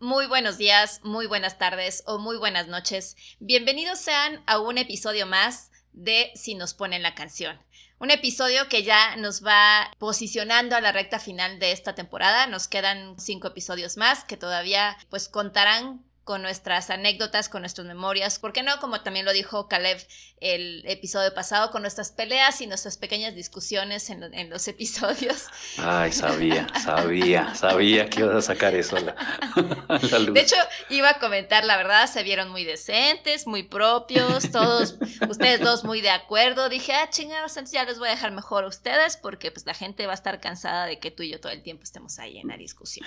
Muy buenos días, muy buenas tardes o muy buenas noches. Bienvenidos sean a un episodio más de Si nos ponen la canción. Un episodio que ya nos va posicionando a la recta final de esta temporada. Nos quedan cinco episodios más que todavía pues contarán con nuestras anécdotas, con nuestras memorias, ¿por qué no? Como también lo dijo Caleb el episodio pasado, con nuestras peleas y nuestras pequeñas discusiones en, los episodios. Ay, sabía, sabía, sabía que ibas a sacar eso a la, luz. De hecho, iba a comentar, la verdad, se vieron muy decentes, muy propios, todos, ustedes dos muy de acuerdo. Dije, ah, chingados, entonces ya les voy a dejar mejor a ustedes porque pues la gente va a estar cansada de que tú y yo todo el tiempo estemos ahí en la discusión.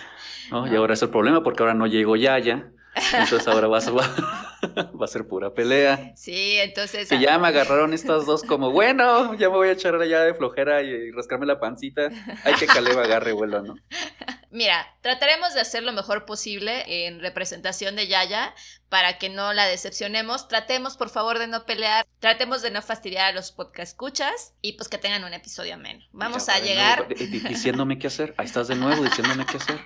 No, y ahora es el problema porque ahora no llegó Yaya. Entonces ahora va, va, a ser pura pelea. Sí, entonces. Que ya me agarraron estas dos como, bueno, ya me voy a echar allá de flojera y, rascarme la pancita. Hay que Caleb agarre vuelo, ¿no? Mira, trataremos de hacer lo mejor posible en representación de Yaya para que no la decepcionemos. Tratemos, por favor, de no pelear. Tratemos de no fastidiar a los podcast escuchas y pues que tengan un episodio ameno. Vamos a llegar. diciéndome qué hacer. Ahí estás de nuevo diciéndome qué hacer.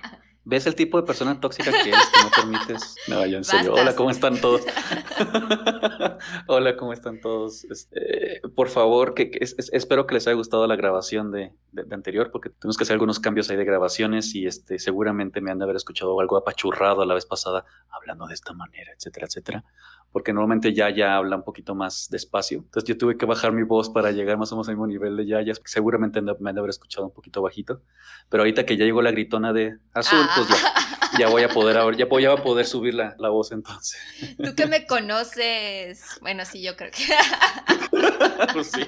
¿Ves el tipo de persona tóxica que eres que no permites? No, yo en serio. Hola, ¿cómo están todos? Hola, ¿cómo están todos? Este, por favor, que, espero que les haya gustado la grabación de, anterior, porque tenemos que hacer algunos cambios ahí de grabaciones y este, seguramente me han de haber escuchado algo apachurrado la vez pasada, hablando de esta manera, etcétera, etcétera. Porque normalmente ya ya habla un poquito más despacio. Entonces yo tuve que bajar mi voz para llegar más o menos al mismo nivel de ya. Seguramente me han de haber escuchado un poquito bajito. Pero ahorita que ya llegó la gritona de azul, ah, pues ya, voy a poder ahora, ya, voy, a poder subir la, la, voz entonces. Tú que me conoces, bueno, sí, yo creo que. pues sí.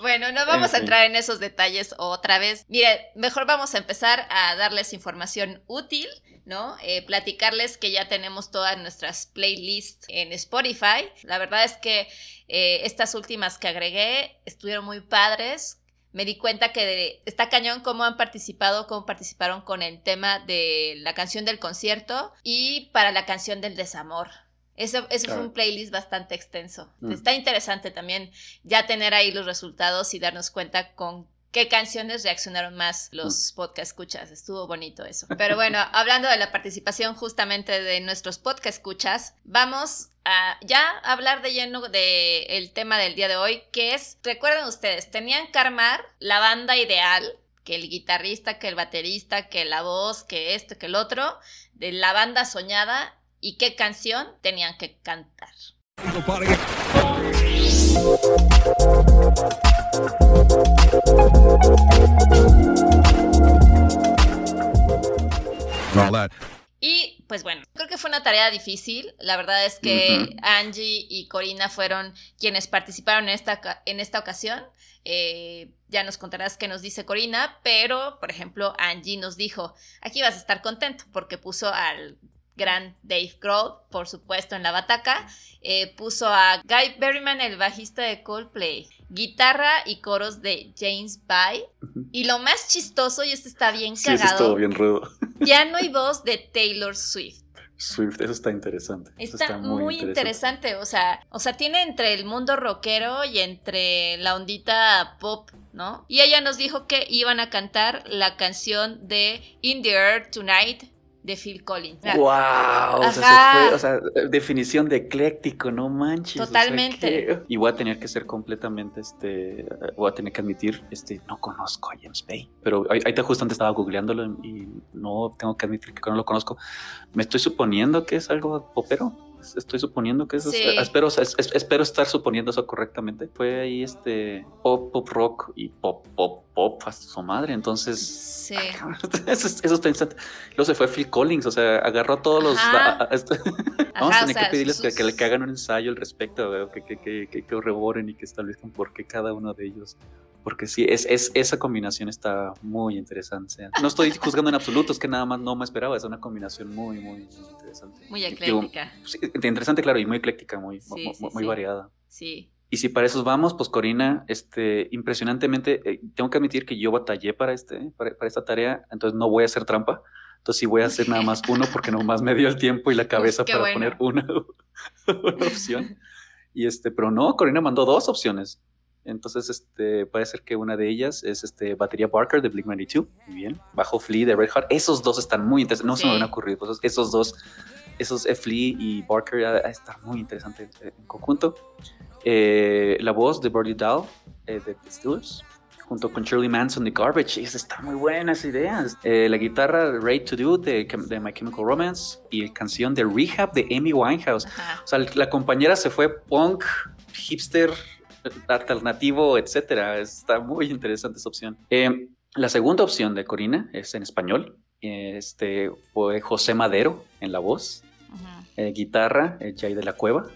Bueno, no vamos a entrar en esos detalles otra vez. Mire, mejor vamos a empezar a darles información útil, ¿no? Eh, platicarles que ya tenemos todas nuestras playlists en Spotify. La verdad es que eh, estas últimas que agregué estuvieron muy padres me di cuenta que está cañón cómo han participado, cómo participaron con el tema de la canción del concierto y para la canción del desamor. Eso, eso fue un playlist bastante extenso. Mm. Está interesante también ya tener ahí los resultados y darnos cuenta con qué canciones reaccionaron más los mm. podcast escuchas. Estuvo bonito eso. Pero bueno, hablando de la participación justamente de nuestros podcast escuchas, vamos a ya hablar de lleno del el tema del día de hoy, que es, recuerden ustedes, tenían que armar la banda ideal que el guitarrista, que el baterista, que la voz, que esto, que el otro, de la banda soñada y qué canción tenían que cantar. Y pues bueno, creo que fue una tarea difícil. La verdad es que Angie y Corina fueron quienes participaron en esta, en esta ocasión. Eh, ya nos contarás qué nos dice Corina, pero por ejemplo Angie nos dijo, aquí vas a estar contento porque puso al gran Dave Grohl, por supuesto, en la bataca. Eh, puso a Guy Berryman, el bajista de Coldplay, guitarra y coros de James Bay. Y lo más chistoso, y esto está bien sí, cagado, bien rudo. Piano y voz de Taylor Swift. Swift, eso está interesante. Está, muy, interesante. O sea, o sea, tiene entre el mundo rockero y entre la ondita pop, ¿no? Y ella nos dijo que iban a cantar la canción de In the Air Tonight de Phil Collins. ¡Wow! O sea, o sea, definición de ecléctico, no manches. Totalmente. Y voy a tener que ser completamente, este, voy a tener que admitir, este, no conozco a James Bay, pero ahorita justo antes estaba googleándolo y no tengo que admitir que no lo conozco. Me estoy suponiendo que es algo popero estoy suponiendo que eso espero, espero estar suponiendo eso correctamente. Fue ahí este pop, pop rock y pop, pop, pop hasta su madre. Entonces, sí. eso, está interesante. Luego se fue Phil Collins, o sea, agarró todos los. Este, vamos a tener que pedirles que, que, hagan un ensayo al respecto, que, que, que, que, reboren y que establezcan por qué cada uno de ellos porque sí, es, es, esa combinación está muy interesante. No estoy juzgando en absoluto, es que nada más no me esperaba, es una combinación muy, muy, interesante. Muy ecléctica. Interesante, claro, y muy ecléctica, muy, muy, variada. Sí, Y si para eso vamos, pues Corina, este, impresionantemente, eh, tengo que admitir que yo batallé para, este, para, esta tarea, entonces no voy a hacer trampa. Entonces sí voy a hacer nada más uno porque nomás me dio el tiempo y la cabeza para poner una, una, opción. Y este, pero no, Corina mandó dos opciones. Entonces, este, puede ser que una de ellas es este batería Barker de Blink 92. Muy bien. Bajo Flea de Red Hot. Esos dos están muy interesantes. No se me han ocurrido. Pues, esos dos, esos Flea y Barker, están muy interesantes en conjunto. Eh, la voz de Birdie Dahl eh, de The Steelers, junto con Shirley Manson de Garbage. Esa está muy buena esa idea. Eh, la guitarra Ready to Do de, de, My Chemical Romance y la canción de Rehab de Amy Winehouse. O sea, la compañera se fue punk, hipster, alternativo, etcétera. Está muy interesante esa opción. la segunda opción de Corina es en español. Este fue José Madero en la voz. guitarra, Jay de la Cueva.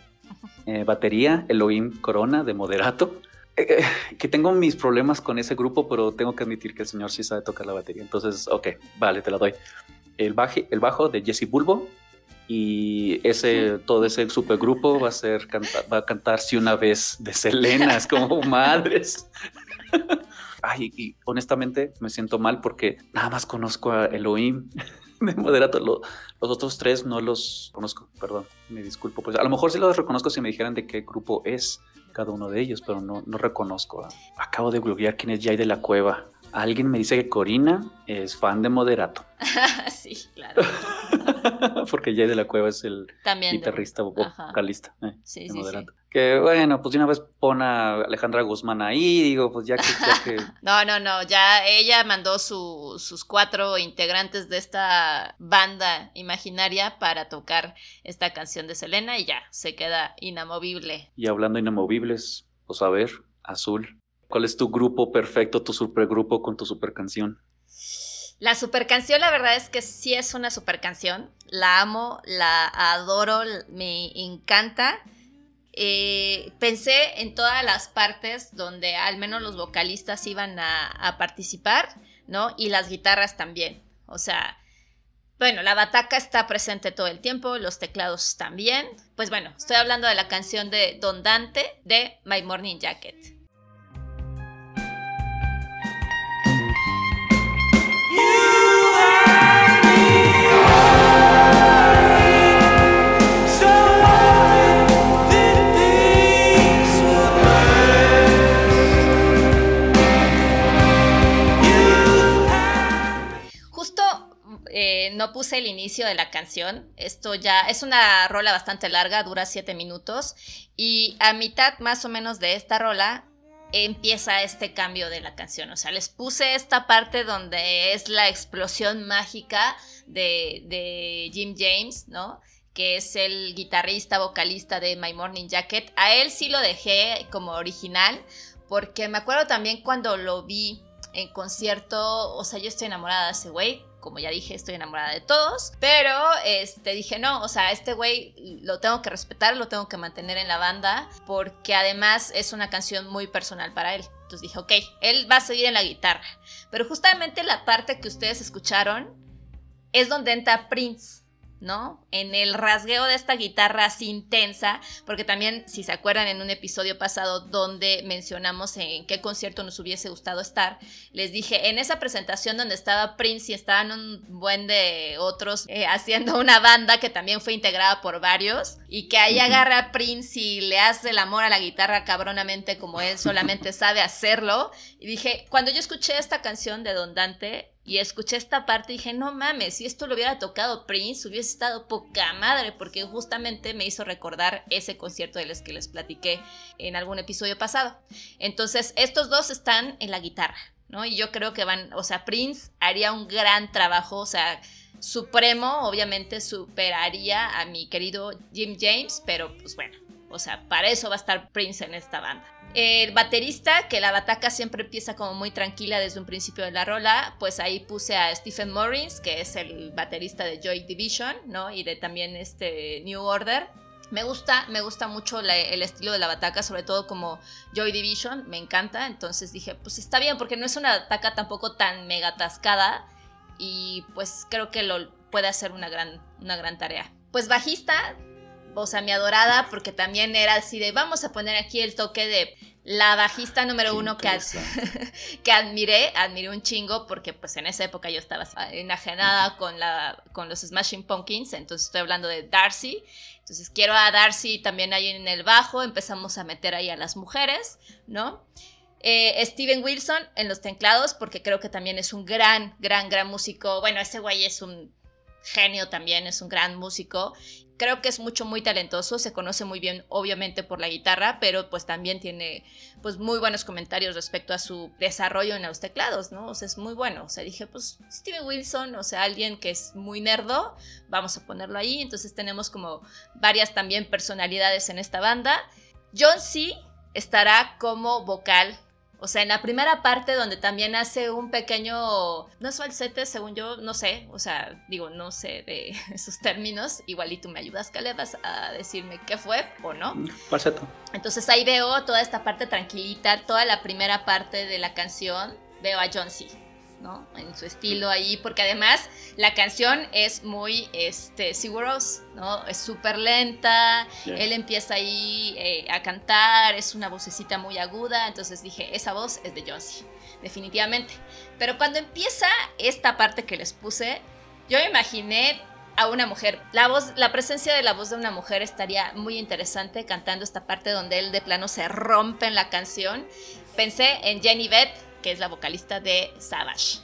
Eh, batería, Elohim Corona de Moderato. Eh, eh, que tengo mis problemas con ese grupo, pero tengo que admitir que el señor sí sabe tocar la batería. Entonces, ok, vale, te la doy. El, baje, el bajo de Jesse Bulbo. Y ese, todo ese supergrupo va a ser va a cantar si una vez de Selena, es como madres. Ay, y honestamente me siento mal porque nada más conozco a Elohim de moderato. los otros tres no los conozco, perdón, me disculpo. Pues a lo mejor sí los reconozco si me dijeran de qué grupo es cada uno de ellos, pero no, no reconozco. Acabo de googlear quién es Jay de la Cueva. Alguien me dice que Corina es fan de Moderato. sí, claro. Porque Jay de la Cueva es el guitarrista vocalista eh, sí, de Moderato. Que bueno, pues de una vez pone a Alejandra Guzmán ahí, digo, pues ya que... no, no, no, ya ella mandó sus cuatro integrantes de esta banda imaginaria para tocar esta canción de Selena y ya, se queda inamovible. Y hablando inamovibles, pues a ver, Azul, ¿Cuál es tu grupo perfecto, tu supergrupo con tu super canción? La super canción, la verdad es que sí es una super canción. La amo, la adoro, me encanta. Eh, pensé en todas las partes donde al menos los vocalistas iban a, a, participar, ¿no? Y las guitarras también. O sea, bueno, la bataca está presente todo el tiempo, los teclados también. Pues bueno, estoy hablando de la canción de Don Dante de My Morning Jacket. No puse el inicio de la canción. Esto ya es una rola bastante larga, dura siete minutos. Y a mitad más o menos de esta rola empieza este cambio de la canción. O sea, les puse esta parte donde es la explosión mágica de, de Jim James, ¿no? que es el guitarrista, vocalista de My Morning Jacket. A él sí lo dejé como original, porque me acuerdo también cuando lo vi en concierto, o sea, yo estoy enamorada de ese güey, como ya dije, estoy enamorada de todos, pero este, dije, no, o sea, este güey lo tengo que respetar, lo tengo que mantener en la banda, porque además es una canción muy personal para él. Entonces dije, ok, él va a seguir en la guitarra. Pero justamente la parte que ustedes escucharon es donde entra Prince. ¿No? En el rasgueo de esta guitarra así intensa, porque también, si se acuerdan en un episodio pasado donde mencionamos en qué concierto nos hubiese gustado estar, les dije, en esa presentación donde estaba Prince y estaban un buen de otros eh, haciendo una banda que también fue integrada por varios, y que ahí agarra a Prince y le hace el amor a la guitarra cabronamente como él solamente sabe hacerlo, y dije, cuando yo escuché esta canción de Don Dante, y escuché esta parte y dije, no mames, si esto lo hubiera tocado Prince, hubiese estado poca madre, porque justamente me hizo recordar ese concierto de los que les platiqué en algún episodio pasado. Entonces, estos dos están en la guitarra, ¿no? Y yo creo que van, o sea, Prince haría un gran trabajo, o sea, Supremo obviamente superaría a mi querido Jim James, pero pues bueno, o sea, para eso va a estar Prince en esta banda. El baterista, que la bataca siempre empieza como muy tranquila desde un principio de la rola, pues ahí puse a Stephen Morris, que es el baterista de Joy Division, ¿no? Y de también este New Order. Me gusta, me gusta mucho el estilo de la bataca, sobre todo como Joy Division, me encanta. Entonces dije, pues está bien, porque no es una bataca tampoco tan mega atascada. Y pues creo que lo puede hacer una gran, una gran tarea. Pues bajista, o sea, mi adorada, porque también era así de, vamos a poner aquí el toque de la bajista número uno que, que admiré, admiré un chingo, porque pues en esa época yo estaba enajenada con, la, con los Smashing Pumpkins, entonces estoy hablando de Darcy, entonces quiero a Darcy también ahí en el bajo, empezamos a meter ahí a las mujeres, ¿no? Eh, Steven Wilson en los teclados, porque creo que también es un gran, gran, gran músico. Bueno, ese güey es un genio también, es un gran músico. Creo que es mucho, muy talentoso, se conoce muy bien, obviamente, por la guitarra, pero pues también tiene pues muy buenos comentarios respecto a su desarrollo en los teclados, ¿no? O sea, es muy bueno. O sea, dije, pues Steven Wilson, o sea, alguien que es muy nerdo, vamos a ponerlo ahí. Entonces tenemos como varias también personalidades en esta banda. John C. estará como vocal o sea, en la primera parte donde también hace un pequeño, no es falsete, según yo, no sé, o sea, digo, no sé de esos términos, igual y tú me ayudas, le vas a decirme qué fue o no. Falseto. Entonces ahí veo toda esta parte tranquilita, toda la primera parte de la canción, veo a John C. ¿no? En su estilo ahí, porque además la canción es muy, este, Siguros, ¿no? Es súper lenta, él empieza ahí eh, a cantar, es una vocecita muy aguda, entonces dije, esa voz es de Josie, definitivamente. Pero cuando empieza esta parte que les puse, yo me imaginé a una mujer. La voz, la presencia de la voz de una mujer estaría muy interesante cantando esta parte donde él de plano se rompe en la canción. Pensé en Jenny Beth que es la vocalista de Savage.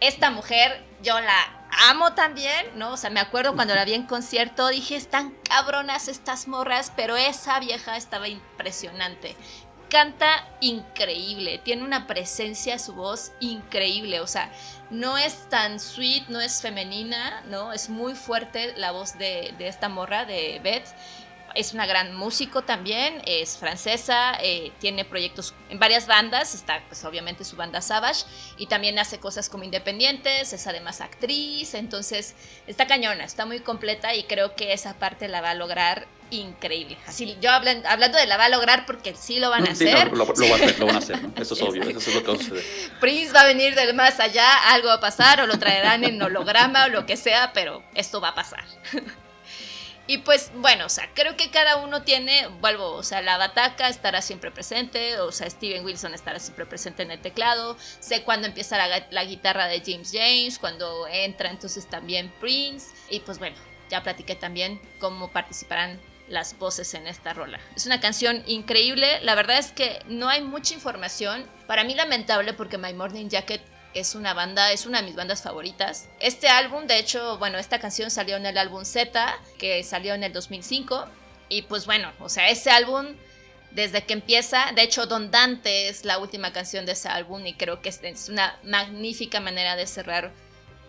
Esta mujer yo la amo también, ¿no? O sea, me acuerdo cuando la vi en concierto, dije, están cabronas estas morras, pero esa vieja estaba impresionante. Canta increíble, tiene una presencia su voz increíble, o sea, no es tan sweet, no es femenina, ¿no? Es muy fuerte la voz de, de esta morra, de Beth es una gran músico también, es francesa, eh, tiene proyectos en varias bandas, está pues obviamente su banda Savage y también hace cosas como independientes, es además actriz, entonces está cañona, está muy completa y creo que esa parte la va a lograr increíble. Así yo hablando de la va a lograr porque sí lo van a hacer. lo, van a hacer, eso es obvio, eso es lo que va a suceder. Prince va a venir del más allá, algo va a pasar o lo traerán en holograma o lo que sea, pero esto va a pasar. Y pues bueno, o sea, creo que cada uno tiene, vuelvo, o sea, la bataca estará siempre presente, o sea, Steven Wilson estará siempre presente en el teclado, sé cuándo empieza la, guitarra de James James, cuando entra entonces también Prince, y pues bueno, ya platiqué también cómo participarán las voces en esta rola. Es una canción increíble, la verdad es que no hay mucha información, para mí lamentable porque My Morning Jacket es una banda, es una de mis bandas favoritas. Este álbum, de hecho, bueno, esta canción salió en el álbum Z, que salió en el 2005. Y pues bueno, o sea, ese álbum, desde que empieza, de hecho, Don Dante es la última canción de ese álbum y creo que es una magnífica manera de cerrar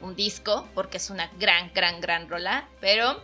un disco, porque es una gran, gran, gran rola. Pero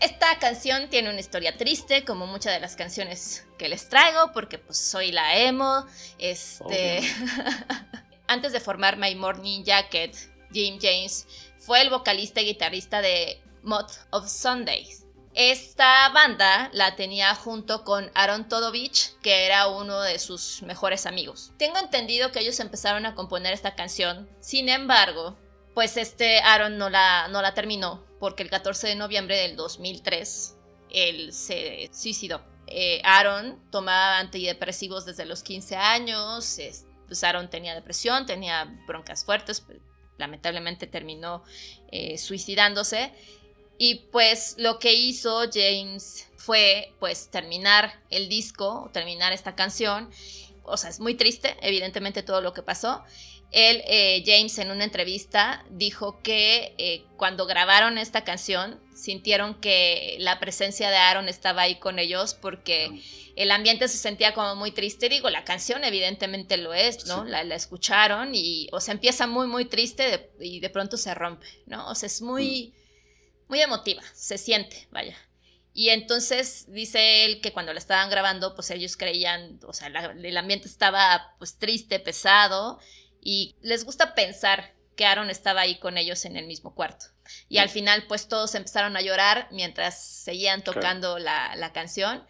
esta canción tiene una historia triste, como muchas de las canciones que les traigo, porque pues soy la emo. Este. Antes de formar My Morning Jacket, Jim James fue el vocalista y guitarrista de Mod of Sundays. Esta banda la tenía junto con Aaron Todovich, que era uno de sus mejores amigos. Tengo entendido que ellos empezaron a componer esta canción, sin embargo, pues este Aaron no la, no la terminó, porque el 14 de noviembre del 2003 él se suicidó. Eh, Aaron tomaba antidepresivos desde los 15 años, pues Aaron tenía depresión, tenía broncas fuertes, pues, lamentablemente terminó eh, suicidándose. Y pues lo que hizo James fue pues terminar el disco, terminar esta canción. O sea, es muy triste, evidentemente todo lo que pasó. Él, eh, James, en una entrevista dijo que eh, cuando grabaron esta canción sintieron que la presencia de Aaron estaba ahí con ellos porque el ambiente se sentía como muy triste. Digo, la canción evidentemente lo es, ¿no? La, escucharon y, o sea, empieza muy, muy triste y de pronto se rompe, ¿no? O sea, es muy, muy emotiva, se siente, vaya. Y entonces dice él que cuando la estaban grabando, pues ellos creían, o sea, el ambiente estaba pues triste, pesado y les gusta pensar que Aaron estaba ahí con ellos en el mismo cuarto. Y al final, pues todos empezaron a llorar mientras seguían tocando la, canción,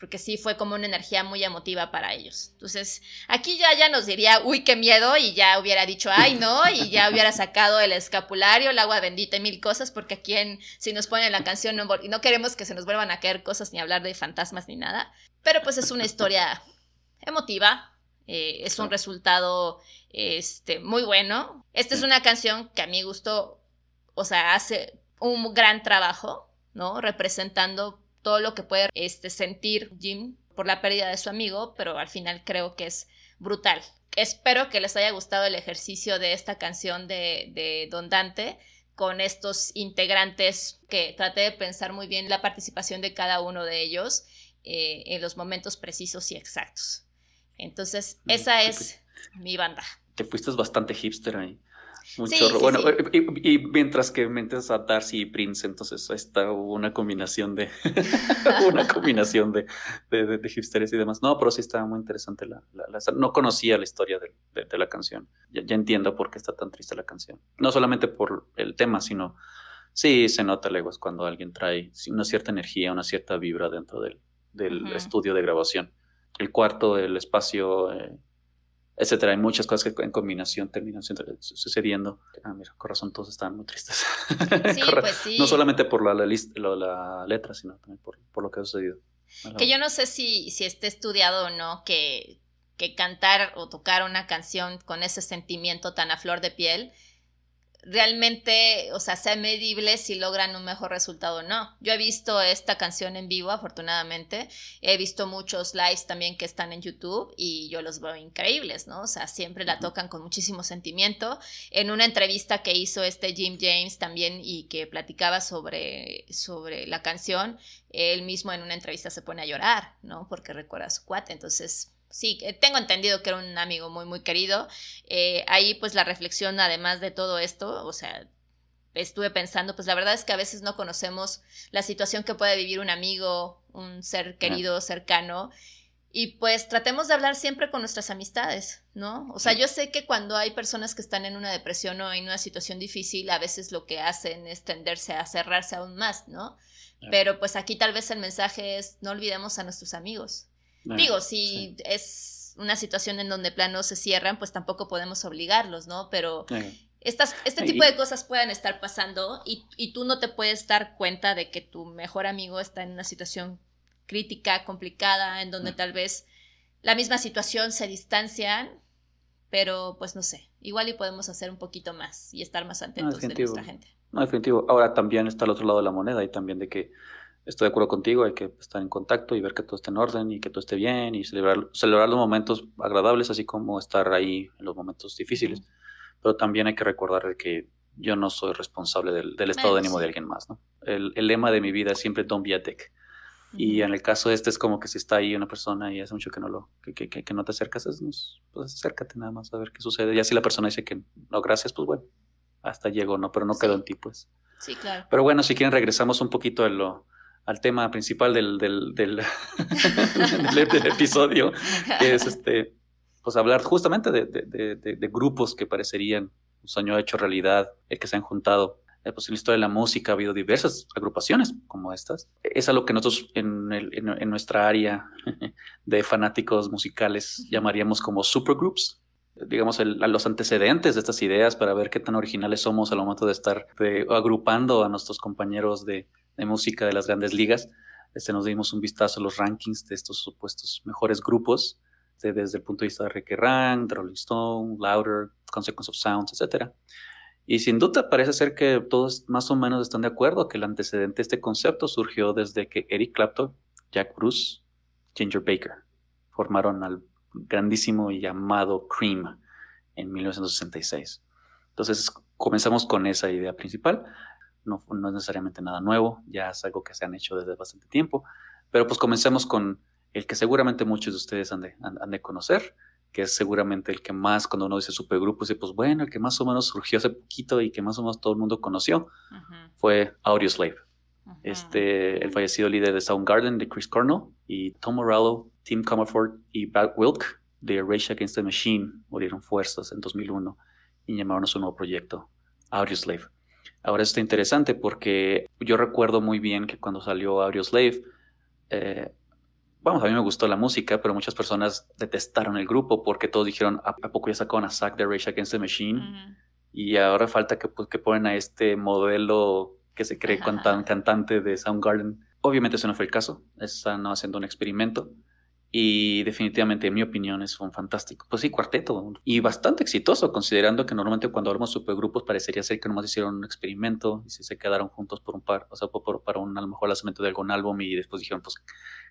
porque sí fue como una energía muy emotiva para ellos. Entonces, aquí ya, ya nos diría, uy, qué miedo, y ya hubiera dicho, ay, no, y ya hubiera sacado el escapulario, el agua bendita y mil cosas, porque aquí en, si nos ponen la canción no, y no queremos que se nos vuelvan a caer cosas ni hablar de fantasmas ni nada, pero pues es una historia emotiva, eh, es un resultado este, muy bueno. Esta es una canción que a mi gusto, o sea, hace un gran trabajo, ¿no? Representando todo lo que puede este, sentir Jim por la pérdida de su amigo, pero al final creo que es brutal. Espero que les haya gustado el ejercicio de esta canción de, de Don Dante con estos integrantes que traté de pensar muy bien la participación de cada uno de ellos eh, en los momentos precisos y exactos. Entonces, esa es mi banda. Te fuiste bastante hipster ahí. Mucho bueno, Y, mientras que metes a Darcy y Prince, entonces está una combinación de una combinación de, de, de, hipsters y demás. No, pero sí estaba muy interesante la, no conocía la historia de, la canción. Ya, ya, entiendo por qué está tan triste la canción. No solamente por el tema, sino sí se nota leguas cuando alguien trae una cierta energía, una cierta vibra dentro del, del estudio de grabación. El cuarto, el espacio, eh, etcétera. Hay muchas cosas que en combinación terminan sucediendo. Ah, mira, corazón, todos están muy tristes. Sí, pues sí. No solamente por la, la, letra, sino también por, por, lo que ha sucedido. Que yo no sé si, si esté estudiado o no que, que cantar o tocar una canción con ese sentimiento tan a flor de piel realmente, o sea, sea medible si logran un mejor resultado o no. Yo he visto esta canción en vivo, afortunadamente. He visto muchos lives también que están en YouTube y yo los veo increíbles, ¿no? O sea, siempre la tocan con muchísimo sentimiento. En una entrevista que hizo este Jim James también y que platicaba sobre, sobre la canción, él mismo en una entrevista se pone a llorar, ¿no? Porque recuerda a su cuate. Entonces, sí, eh, tengo entendido que era un amigo muy, muy querido. Eh, ahí pues la reflexión, además de todo esto, o sea, estuve pensando, pues la verdad es que a veces no conocemos la situación que puede vivir un amigo, un ser querido, cercano. Y pues tratemos de hablar siempre con nuestras amistades, ¿no? O sea, yo sé que cuando hay personas que están en una depresión o en una situación difícil, a veces lo que hacen es tenderse a cerrarse aún más, ¿no? Pero pues aquí tal vez el mensaje es no olvidemos a nuestros amigos. Digo, si es una situación en donde planos se cierran, pues tampoco podemos obligarlos, ¿no? Pero estas, este tipo de cosas pueden estar pasando y, y, tú no te puedes dar cuenta de que tu mejor amigo está en una situación crítica, complicada, en donde tal vez la misma situación se distancian, pero pues no sé, igual y podemos hacer un poquito más y estar más atentos de nuestra gente. No, definitivo. Ahora también está el otro lado de la moneda y también de que estoy de acuerdo contigo, hay que estar en contacto y ver que todo esté en orden y que todo esté bien y celebrar, celebrar los momentos agradables, así como estar ahí en los momentos difíciles. Pero también hay que recordar que yo no soy responsable del, estado de ánimo de alguien más. ¿no? El, lema de mi vida es siempre don't be a dick. Y en el caso este es como que si está ahí una persona y hace mucho que no lo que, que, que no te acercas, pues acércate nada más a ver qué sucede. Y así la persona dice que no, gracias, pues bueno, hasta llegó, ¿no? Pero no quedó en ti, pues. Sí, claro. Pero bueno, si quieren regresamos un poquito a lo, al tema principal del, del, del, episodio, que es este, pues hablar justamente de, de, de, grupos que parecerían un sueño hecho realidad, el que se han juntado. Eh, pues en la historia de la música ha habido diversas agrupaciones como estas. Es algo que nosotros en, el, en, nuestra área de fanáticos musicales llamaríamos como supergroups digamos, los antecedentes de estas ideas para ver qué tan originales somos al momento de estar agrupando a nuestros compañeros de, música de las grandes ligas. Este, nos dimos un vistazo a los rankings de estos supuestos mejores grupos, desde el punto de vista de Ricky Rank, Rolling Stone, Louder, Consequence of Sounds, etc. Y sin duda parece ser que todos más o menos están de acuerdo que el antecedente de este concepto surgió desde que Eric Clapton, Jack Bruce, Ginger Baker formaron al grandísimo y llamado Cream en 1966. Entonces comenzamos con esa idea principal no, no es necesariamente nada nuevo, ya es algo que se han hecho desde bastante tiempo, pero pues comencemos con el que seguramente muchos de ustedes han de, han, de conocer, que es seguramente el que más, cuando uno dice supergrupo, dice, pues bueno, el que más o menos surgió hace poquito y que más o menos todo el mundo conoció, fue Audioslave. Este, el fallecido líder de Soundgarden, de Chris Cornell, y Tom Morello, Tim Comerford y Brad Wilk, de Rage Against the Machine, murieron fuerzas en 2001 y llamaron a su nuevo proyecto, Audioslave. Ahora está interesante porque yo recuerdo muy bien que cuando salió Audioslave, eh, vamos, a mí me gustó la música, pero muchas personas detestaron el grupo porque todos dijeron, ¿a, poco ya sacaron a Zack de Rage Against the Machine? Y ahora falta que, pues, que ponen a este modelo que se cree cantante de Soundgarden. Obviamente ese no fue el caso, están haciendo un experimento y definitivamente, en mi opinión, es un fantástico. Pues sí, cuarteto. Y bastante exitoso, considerando que normalmente cuando hablamos de supergrupos parecería ser que nomás hicieron un experimento y se quedaron juntos por un par, o sea, por, para un, a lo mejor lanzamiento de algún álbum y después dijeron, pues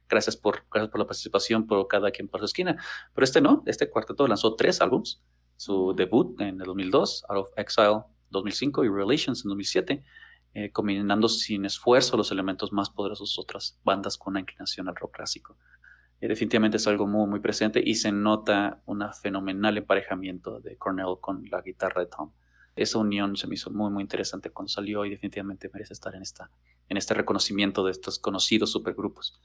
gracias por, gracias por la participación, por cada quien por su esquina. Pero este no, este cuarteto lanzó tres álbums. Su debut en el 2002, Out of Exile 2005 y Relations en 2007. Eh, combinando sin esfuerzo los elementos más poderosos de otras bandas con una inclinación al rock clásico. Eh, definitivamente es algo muy, muy presente y se nota un fenomenal emparejamiento de Cornell con la guitarra de Tom. Esa unión se me hizo muy, muy interesante cuando salió y definitivamente merece estar en, esta, en este reconocimiento de estos conocidos supergrupos.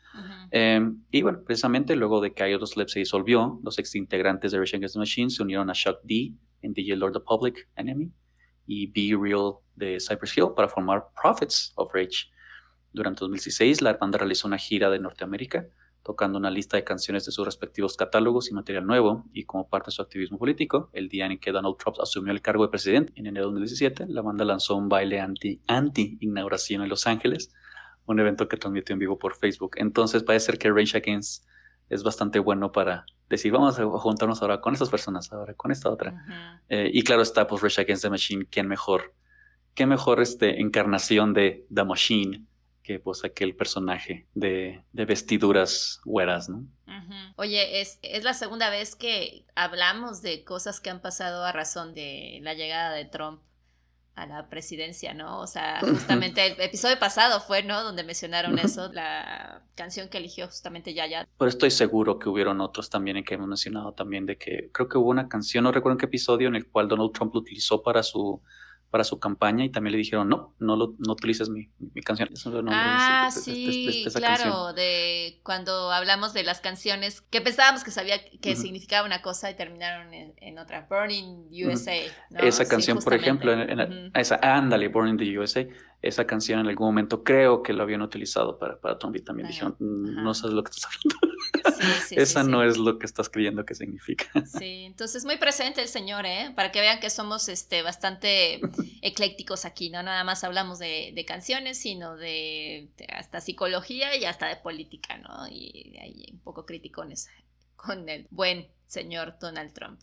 Em, y bueno, precisamente luego de que Slip se disolvió, los ex integrantes de Rage Against the Machine se unieron a Shock D en DJ Lord the Public Enemy y Be Real de Cypress Hill para formar Prophets of Rage. Durante 2016, la banda realizó una gira de Norteamérica tocando una lista de canciones de sus respectivos catálogos y material nuevo, y como parte de su activismo político, el día en que Donald Trump asumió el cargo de presidente, en enero de 2017, la banda lanzó un baile anti-inauguración en Los Ángeles, un evento que transmitió en vivo por Facebook. Entonces parece ser que Rage Against es bastante bueno para decir, vamos a juntarnos ahora con estas personas, ahora con esta otra. Eh, y claro está, pues Rage Against the Machine, ¿quién mejor? ¿Qué mejor este, encarnación de The Machine? Que pues aquel personaje de, vestiduras güeras, ¿no? Oye, es, es la segunda vez que hablamos de cosas que han pasado a razón de la llegada de Trump a la presidencia, ¿no? O sea, justamente el episodio pasado fue, ¿no? Donde mencionaron eso, la canción que eligió justamente Yaya. Pero estoy seguro que hubieron otros también en que hemos mencionado también de que creo que hubo una canción, no recuerdo en qué episodio, en el cual Donald Trump lo utilizó para su para su campaña y también le dijeron, no, no, lo, no utilices mi, mi canción. ah, sí, claro, de cuando hablamos de las canciones que pensábamos que sabía que significaba una cosa y terminaron en, otra, Burning USA. Esa canción, por ejemplo, en, esa, ándale, Burning the USA, esa canción en algún momento creo que lo habían utilizado para, para Tommy. También dijeron, mm, no sabes lo que estás hablando. Esa no es lo que estás creyendo que significa. Sí, entonces muy presente el Señor, ¿eh? Para que vean que somos este, bastante eclécticos aquí, no nada más hablamos de, canciones, sino de, hasta psicología y hasta de política, ¿no? Y ahí un poco criticones con el buen señor Donald Trump.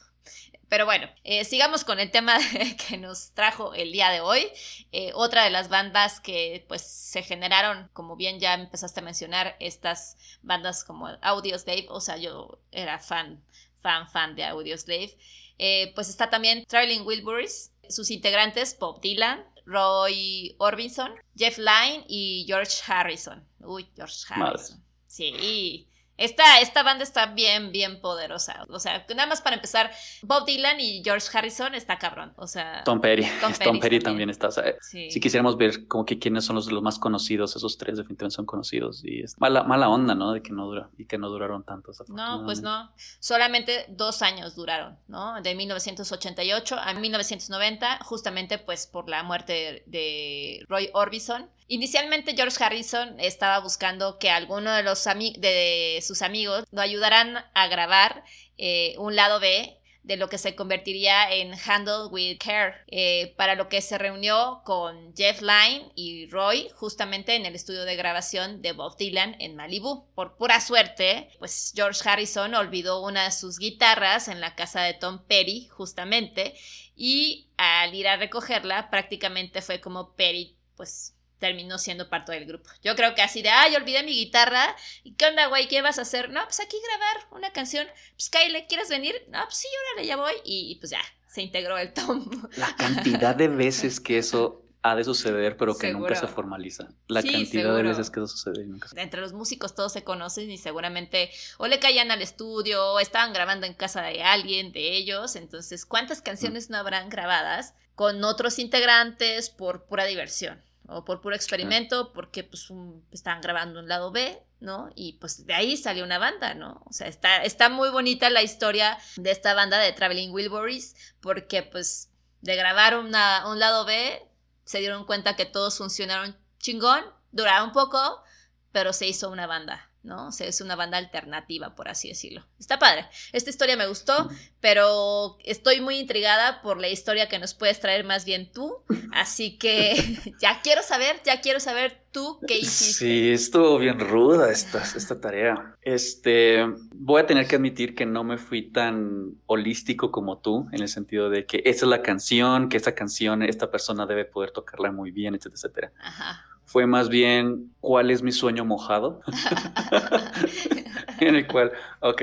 Pero bueno, eh, sigamos con el tema que nos trajo el día de hoy. Eh, otra de las bandas que pues se generaron, como bien ya empezaste a mencionar, estas bandas como Audioslave, o sea, yo era fan, fan, fan de Audioslave. Eh, pues está también Traveling Wilburys, sus integrantes Bob Dylan, Roy Orbison, Jeff Lynne y George Harrison. Uy, George Harrison. Sí, esta, esta banda está bien, bien poderosa. O sea, nada más para empezar, Bob Dylan y George Harrison está cabrón. O sea, Tom Perry. Tom Perry, también. está. Si quisiéramos ver como que quiénes son los, los más conocidos, esos tres definitivamente son conocidos. Y es mala, mala onda, ¿no? De que no dura y que no duraron tantos. No, pues no. Solamente dos años duraron, ¿no? De 1988 a 1990, justamente pues por la muerte de Roy Orbison. Inicialmente George Harrison estaba buscando que alguno de los de sus amigos lo ayudaran a grabar eh, un lado B de lo que se convertiría en Handle with Care, eh, para lo que se reunió con Jeff Lynne y Roy justamente en el estudio de grabación de Bob Dylan en Malibu. Por pura suerte, pues George Harrison olvidó una de sus guitarras en la casa de Tom Perry justamente y al ir a recogerla prácticamente fue como Perry pues terminó siendo parte del grupo. Yo creo que así de, ay, olvidé mi guitarra. ¿Y qué onda, güey? ¿Qué vas a hacer? No, pues aquí grabar una canción. Pues Kyle, ¿quieres venir? No, pues sí, órale, ya voy. Y, pues ya, se integró el Tom. La cantidad de veces que eso ha de suceder, pero que nunca se formaliza. La cantidad de veces que eso sucede y nunca se... Entre los músicos todos se conocen y seguramente o le caían al estudio o estaban grabando en casa de alguien de ellos. Entonces, ¿cuántas canciones no habrán grabadas con otros integrantes por pura diversión? O por puro experimento, porque pues estaban grabando un lado B, ¿no? Y pues de ahí salió una banda, ¿no? O sea, está, está muy bonita la historia de esta banda de Traveling Wilburys, porque pues de grabar una, un lado B, se dieron cuenta que todos funcionaron chingón, duraron un poco, pero se hizo una banda. ¿No? O sea, es una banda alternativa, por así decirlo. Está padre. Esta historia me gustó, pero estoy muy intrigada por la historia que nos puedes traer más bien tú. Así que ya quiero saber, ya quiero saber tú qué hiciste. Sí, estuvo bien ruda esta, esta tarea. Este, voy a tener que admitir que no me fui tan holístico como tú, en el sentido de que esa es la canción, que esta canción, esta persona debe poder tocarla muy bien, etcétera, etcétera. Ajá fue más bien cuál es mi sueño mojado, en el cual, ok,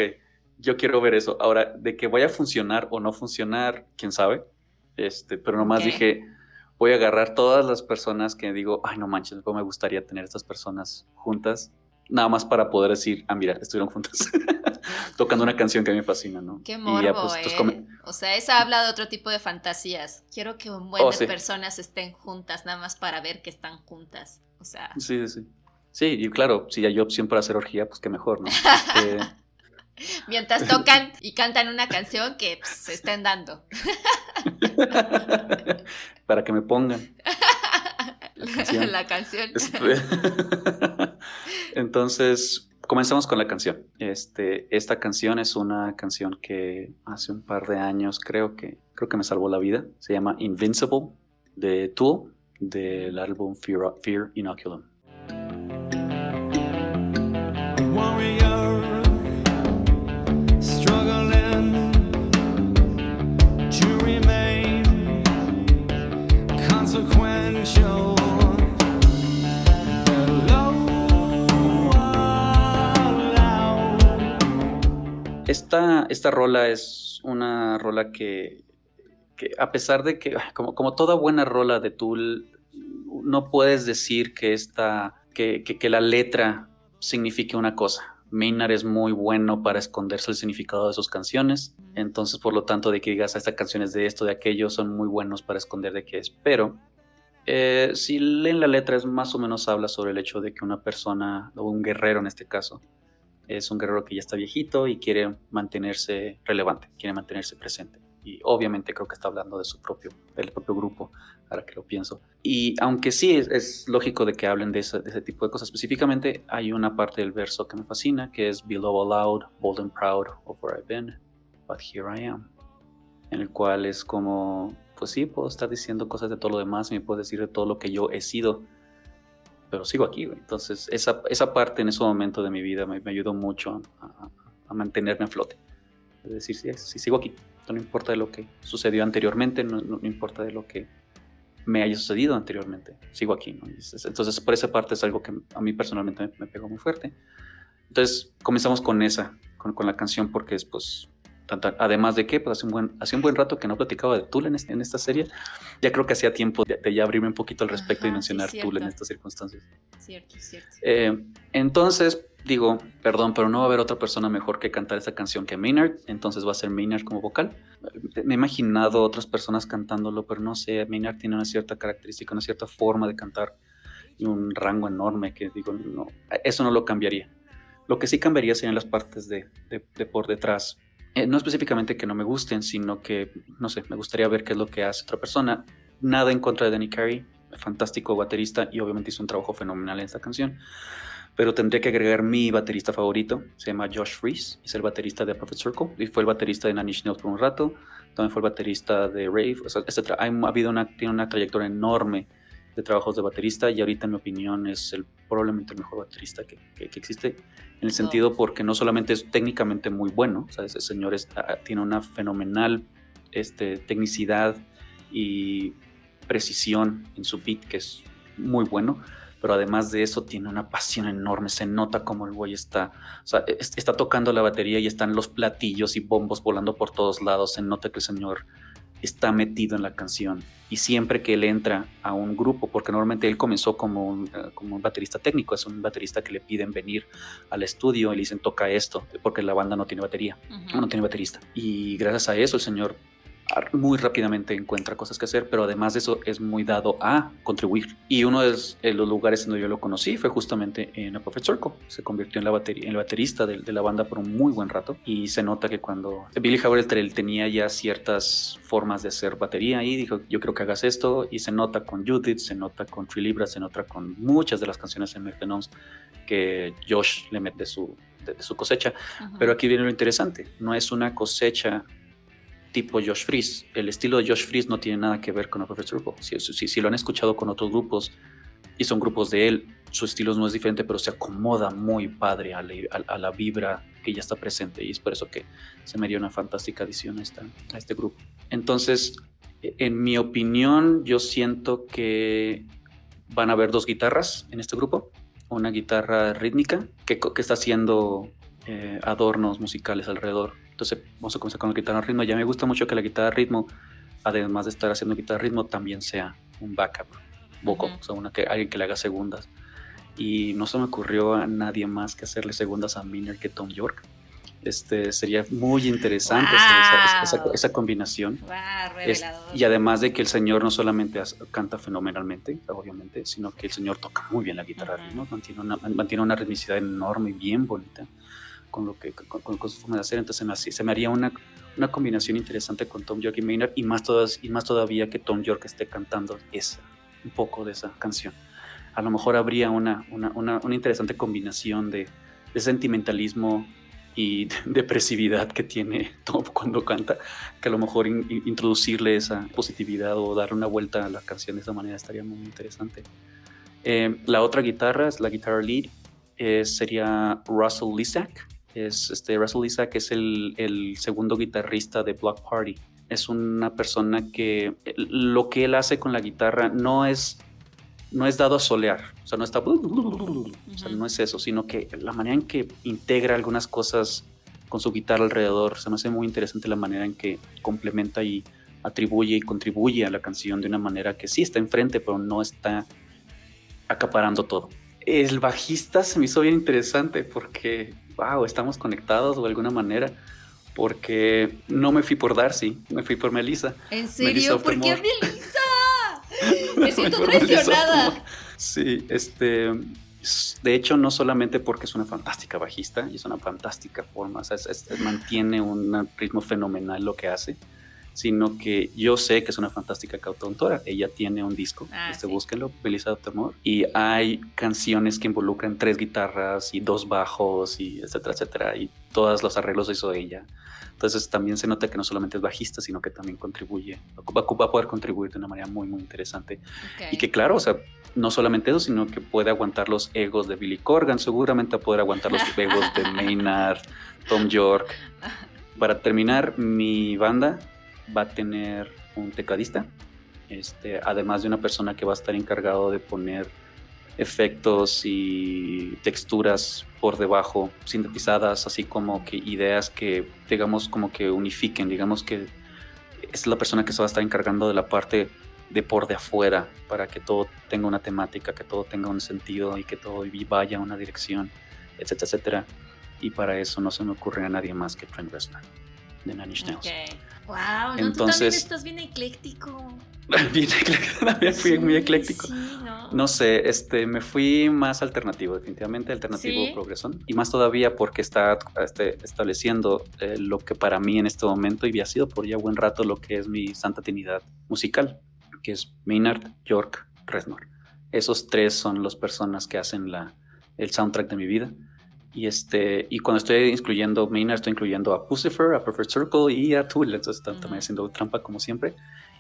yo quiero ver eso. Ahora, de que vaya a funcionar o no funcionar, quién sabe, este, pero nomás dije, voy a agarrar todas las personas que digo, ay, no manches, me gustaría tener estas personas juntas, nada más para poder decir, ah, mira, estuvieron juntas. tocando una canción que a mí me fascina, ¿no? Qué morbo, pues, eh. O sea, esa habla de otro tipo de fantasías. Quiero que un buen oh, de personas estén juntas, nada más para ver que están juntas. O sea... Sí, sí, sí. y claro, si hay opción para hacer orgía, pues qué mejor, ¿no? Este, Mientras tocan y cantan una canción que pues, se estén dando. para que me pongan. La canción. Este, entonces, Comenzamos con la canción. Este, esta canción es una canción que hace un par de años creo que, creo que me salvó la vida. Se llama Invincible de Tool del álbum Fear, Fear Inoculum. Esta, esta rola es una rola que, a pesar de que, como, como, toda buena rola de Tool, no puedes decir que, esta, que, que, la letra signifique una cosa. Maynard es muy bueno para esconderse el significado de sus canciones, entonces por lo tanto de que digas, ah, esta canción es de esto, de aquello, son muy buenos para esconder de qué es. Pero eh, si leen la letra es más o menos habla sobre el hecho de que una persona, o un guerrero en este caso, es un guerrero que ya está viejito y quiere mantenerse relevante, quiere mantenerse presente. Y obviamente creo que está hablando de su propio, del propio grupo, ahora que lo pienso. Y aunque sí es, lógico de que hablen de ese, tipo de cosas específicamente, hay una parte del verso que me fascina, que es Below aloud, bold and proud of where I've been, but here I am. En el cual es como, pues sí, puedo estar diciendo cosas de todo lo demás, me puedo decir de todo lo que yo he sido, pero sigo aquí, Entonces, esa, esa parte en ese momento de mi vida me, ayudó mucho a, mantenerme a flote. Es decir, si, sigo aquí, no importa de lo que sucedió anteriormente, no, no, importa de lo que me haya sucedido anteriormente, sigo aquí, Entonces, por esa parte es algo que a mí personalmente me, pegó muy fuerte. Entonces, comenzamos con esa, con, con la canción, porque es, pues, además de que pues hace un, buen, hace un buen rato que no platicaba de Tool en, en esta serie, ya creo que hacía tiempo de, ya abrirme un poquito al respecto y mencionar Tool en estas circunstancias. Cierto, cierto. Eh, entonces, digo, perdón, pero no va a haber otra persona mejor que cantar esta canción que Maynard, entonces va a ser Maynard como vocal. Me he imaginado otras personas cantándolo, pero no sé, Maynard tiene una cierta característica, una cierta forma de cantar y un rango enorme que digo, no, eso no lo cambiaría. Lo que sí cambiaría serían las partes de, de por detrás, eh, no específicamente que no me gusten, sino que, no sé, me gustaría ver qué es lo que hace otra persona. Nada en contra de Danny Carey, fantástico baterista y obviamente hizo un trabajo fenomenal en esta canción. Pero tendría que agregar mi baterista favorito, se llama Josh Fries, es el baterista de Perfect Circle y fue el baterista de Nanny Nails por un rato, también fue el baterista de Rave, etc. Ha habido una, tiene una trayectoria enorme de trabajos de baterista y ahorita en mi opinión es el, probablemente el mejor baterista que, que, que existe en el sentido porque no solamente es técnicamente muy bueno, o ese señor tiene una fenomenal este, tecnicidad y precisión en su beat que es muy bueno, pero además de eso tiene una pasión enorme, se nota como el güey está, o sea, está tocando la batería y están los platillos y bombos volando por todos lados, se nota que el señor está metido en la canción. Y siempre que él entra a un grupo, porque normalmente él comenzó como un, eh, como un baterista técnico, es un baterista que le piden venir al estudio y le dicen toca esto, porque la banda no tiene batería, no tiene baterista. Y gracias a eso el señor muy rápidamente encuentra cosas que hacer, pero además de eso es muy dado a contribuir. Y uno de los lugares donde yo lo conocí fue justamente en A Perfect Circle. Se convirtió en, la batería, en el baterista de, la banda por un muy buen rato y se nota que cuando Billy Howell tenía ya ciertas formas de hacer batería y dijo, yo creo que hagas esto y se nota con Judith, se nota con Tree Libra, se nota con muchas de las canciones en Mertenoms que Josh le mete de su, de, su cosecha. Pero aquí viene lo interesante, no es una cosecha tipo Josh Fries. El estilo de Josh Fries no tiene nada que ver con A Professor Si, si, lo han escuchado con otros grupos y son grupos de él, su estilo no es diferente, pero se acomoda muy padre a la, vibra que ya está presente y es por eso que se me dio una fantástica adición a, este grupo. Entonces, en mi opinión, yo siento que van a haber dos guitarras en este grupo. Una guitarra rítmica que, que está haciendo eh, adornos musicales alrededor entonces vamos a comenzar con la guitarra ritmo. Ya me gusta mucho que la guitarra ritmo, además de estar haciendo guitarra ritmo, también sea un backup vocal, o sea, una que, alguien que le haga segundas. Y no se me ocurrió a nadie más que hacerle segundas a Miner que Tom York. Este, sería muy interesante esa, combinación. y además de que el señor no solamente canta fenomenalmente, obviamente, sino que el señor toca muy bien la guitarra, ritmo, mantiene, una, mantiene una ritmicidad enorme y bien bonita con lo que con, su forma de hacer. Entonces se me, se me haría una, una combinación interesante con Tom York y Maynard y más, todas, y más todavía que Tom York esté cantando esa, un poco de esa canción. A lo mejor habría una, una, una, interesante combinación de, de sentimentalismo y depresividad que tiene Tom cuando canta, que a lo mejor introducirle esa positividad o darle una vuelta a la canción de esa manera estaría muy interesante. Eh, la otra guitarra es la guitarra lead, eh, sería Russell Lisak, es este Russell Isaac es el, el, segundo guitarrista de Block Party. Es una persona que lo que él hace con la guitarra no es no es dado a solear, o sea, no está, o sea, no es eso, sino que la manera en que integra algunas cosas con su guitarra alrededor, se me hace muy interesante la manera en que complementa y atribuye y contribuye a la canción de una manera que sí está enfrente, pero no está acaparando todo. El bajista se me hizo bien interesante porque wow, estamos conectados de alguna manera. Porque no me fui por Darcy, me fui por Melissa. ¿En serio? ¿Por qué Melissa? me siento traicionada. Sí, este. De hecho, no solamente porque es una fantástica bajista y es una fantástica forma, o sea, mantiene un ritmo fenomenal lo que hace, sino que yo sé que es una fantástica cantautora. Ella tiene un disco, ah, este, búsquenlo, Belisa Amor, y hay canciones que involucran tres guitarras y dos bajos y etcétera, etcétera, y todos los arreglos hizo ella. Entonces también se nota que no solamente es bajista, sino que también contribuye, va, a poder contribuir de una manera muy, muy interesante. Y que claro, o sea, no solamente eso, sino que puede aguantar los egos de Billy Corgan, seguramente poder aguantar los egos de Maynard, Tom York. Para terminar, mi banda va a tener un tecladista, este, además de una persona que va a estar encargado de poner efectos y texturas por debajo, sintetizadas, así como que ideas que, digamos, como que unifiquen, digamos que es la persona que se va a estar encargando de la parte de por de afuera, para que todo tenga una temática, que todo tenga un sentido y que todo vaya a una dirección, etcétera, etcétera. Y para eso no se me ocurre a nadie más que Trent Reznor de Nine Inch Nails. Wow, ¿no? Entonces, tú también estás bien ecléctico. bien ecléctico, también fui muy ecléctico. ¿no? sé, este, me fui más alternativo, definitivamente alternativo progresón. Y más todavía porque está este, estableciendo eh, lo que para mí en este momento, y ha sido por ya buen rato, lo que es mi santa trinidad musical, que es Maynard, York, Reznor. Esos tres son las personas que hacen la, el soundtrack de mi vida. Y, este, y cuando estoy incluyendo Maynard, estoy incluyendo a Pucifer, a Perfect Circle y a Tool. Entonces están también haciendo trampa como siempre.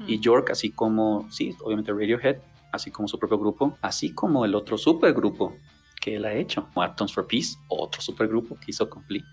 Y York, así como, sí, obviamente Radiohead, así como su propio grupo, así como el otro supergrupo que él ha hecho, Atoms for Peace, otro supergrupo que hizo con Flea.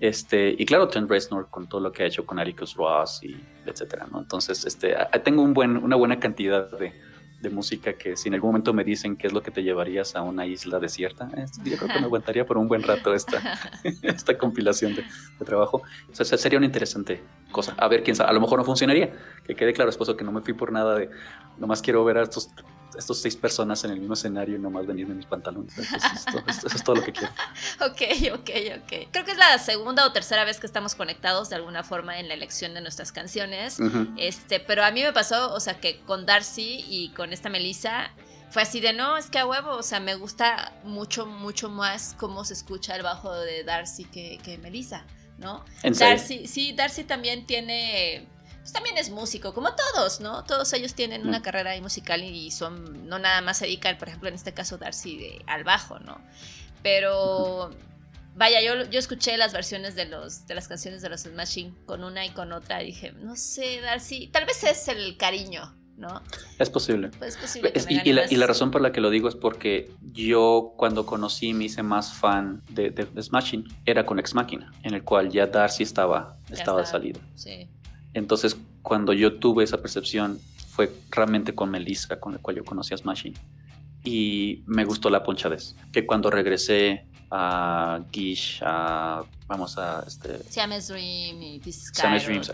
Este, y claro, Trent Reznor con todo lo que ha hecho con Atticus Ross y etcétera, ¿no? Entonces, este, tengo un buen, una buena cantidad de, de música que si en algún momento me dicen qué es lo que te llevarías a una isla desierta, yo creo que me aguantaría por un buen rato esta, esta compilación de, trabajo. O sea, sería una interesante cosa. A ver, quién sabe, a lo mejor no funcionaría. Que quede claro, esposo, que no me fui por nada de, nomás quiero ver a estos estos seis personas en el mismo escenario y nomás venirme en mis pantalones. Eso, es todo, lo que quiero. ok, ok, ok. Creo que es la segunda o tercera vez que estamos conectados de alguna forma en la elección de nuestras canciones. este, pero a mí me pasó, o sea, que con Darcy y con esta Melissa fue así de no, es que a huevo, o sea, me gusta mucho, mucho más cómo se escucha el bajo de Darcy que, que Melissa, ¿no? Darcy, sí, Darcy también tiene pues también es músico, como todos, ¿no? Todos ellos tienen una mm. carrera ahí musical y son, no nada más se dedican, por ejemplo, en este caso Darcy, de, al bajo, ¿no? Pero, vaya, yo, yo escuché las versiones de, los, de las canciones de los Smashing con una y con otra y dije, no sé, Darcy, tal vez es el cariño, ¿no? Es posible. Pues es posible y, la, razón por la que lo digo es porque yo cuando conocí me hice más fan de, de, Smashing era con Ex Machina, en el cual ya Darcy estaba, estaba de salida. Sí. Entonces, cuando yo tuve esa percepción, fue realmente con Melissa, con la cual yo conocí a Smashing. Y me gustó la ponchadez. Que cuando regresé a Gish, a. Vamos a. Este, Siamese Dream y Siamese Dreams.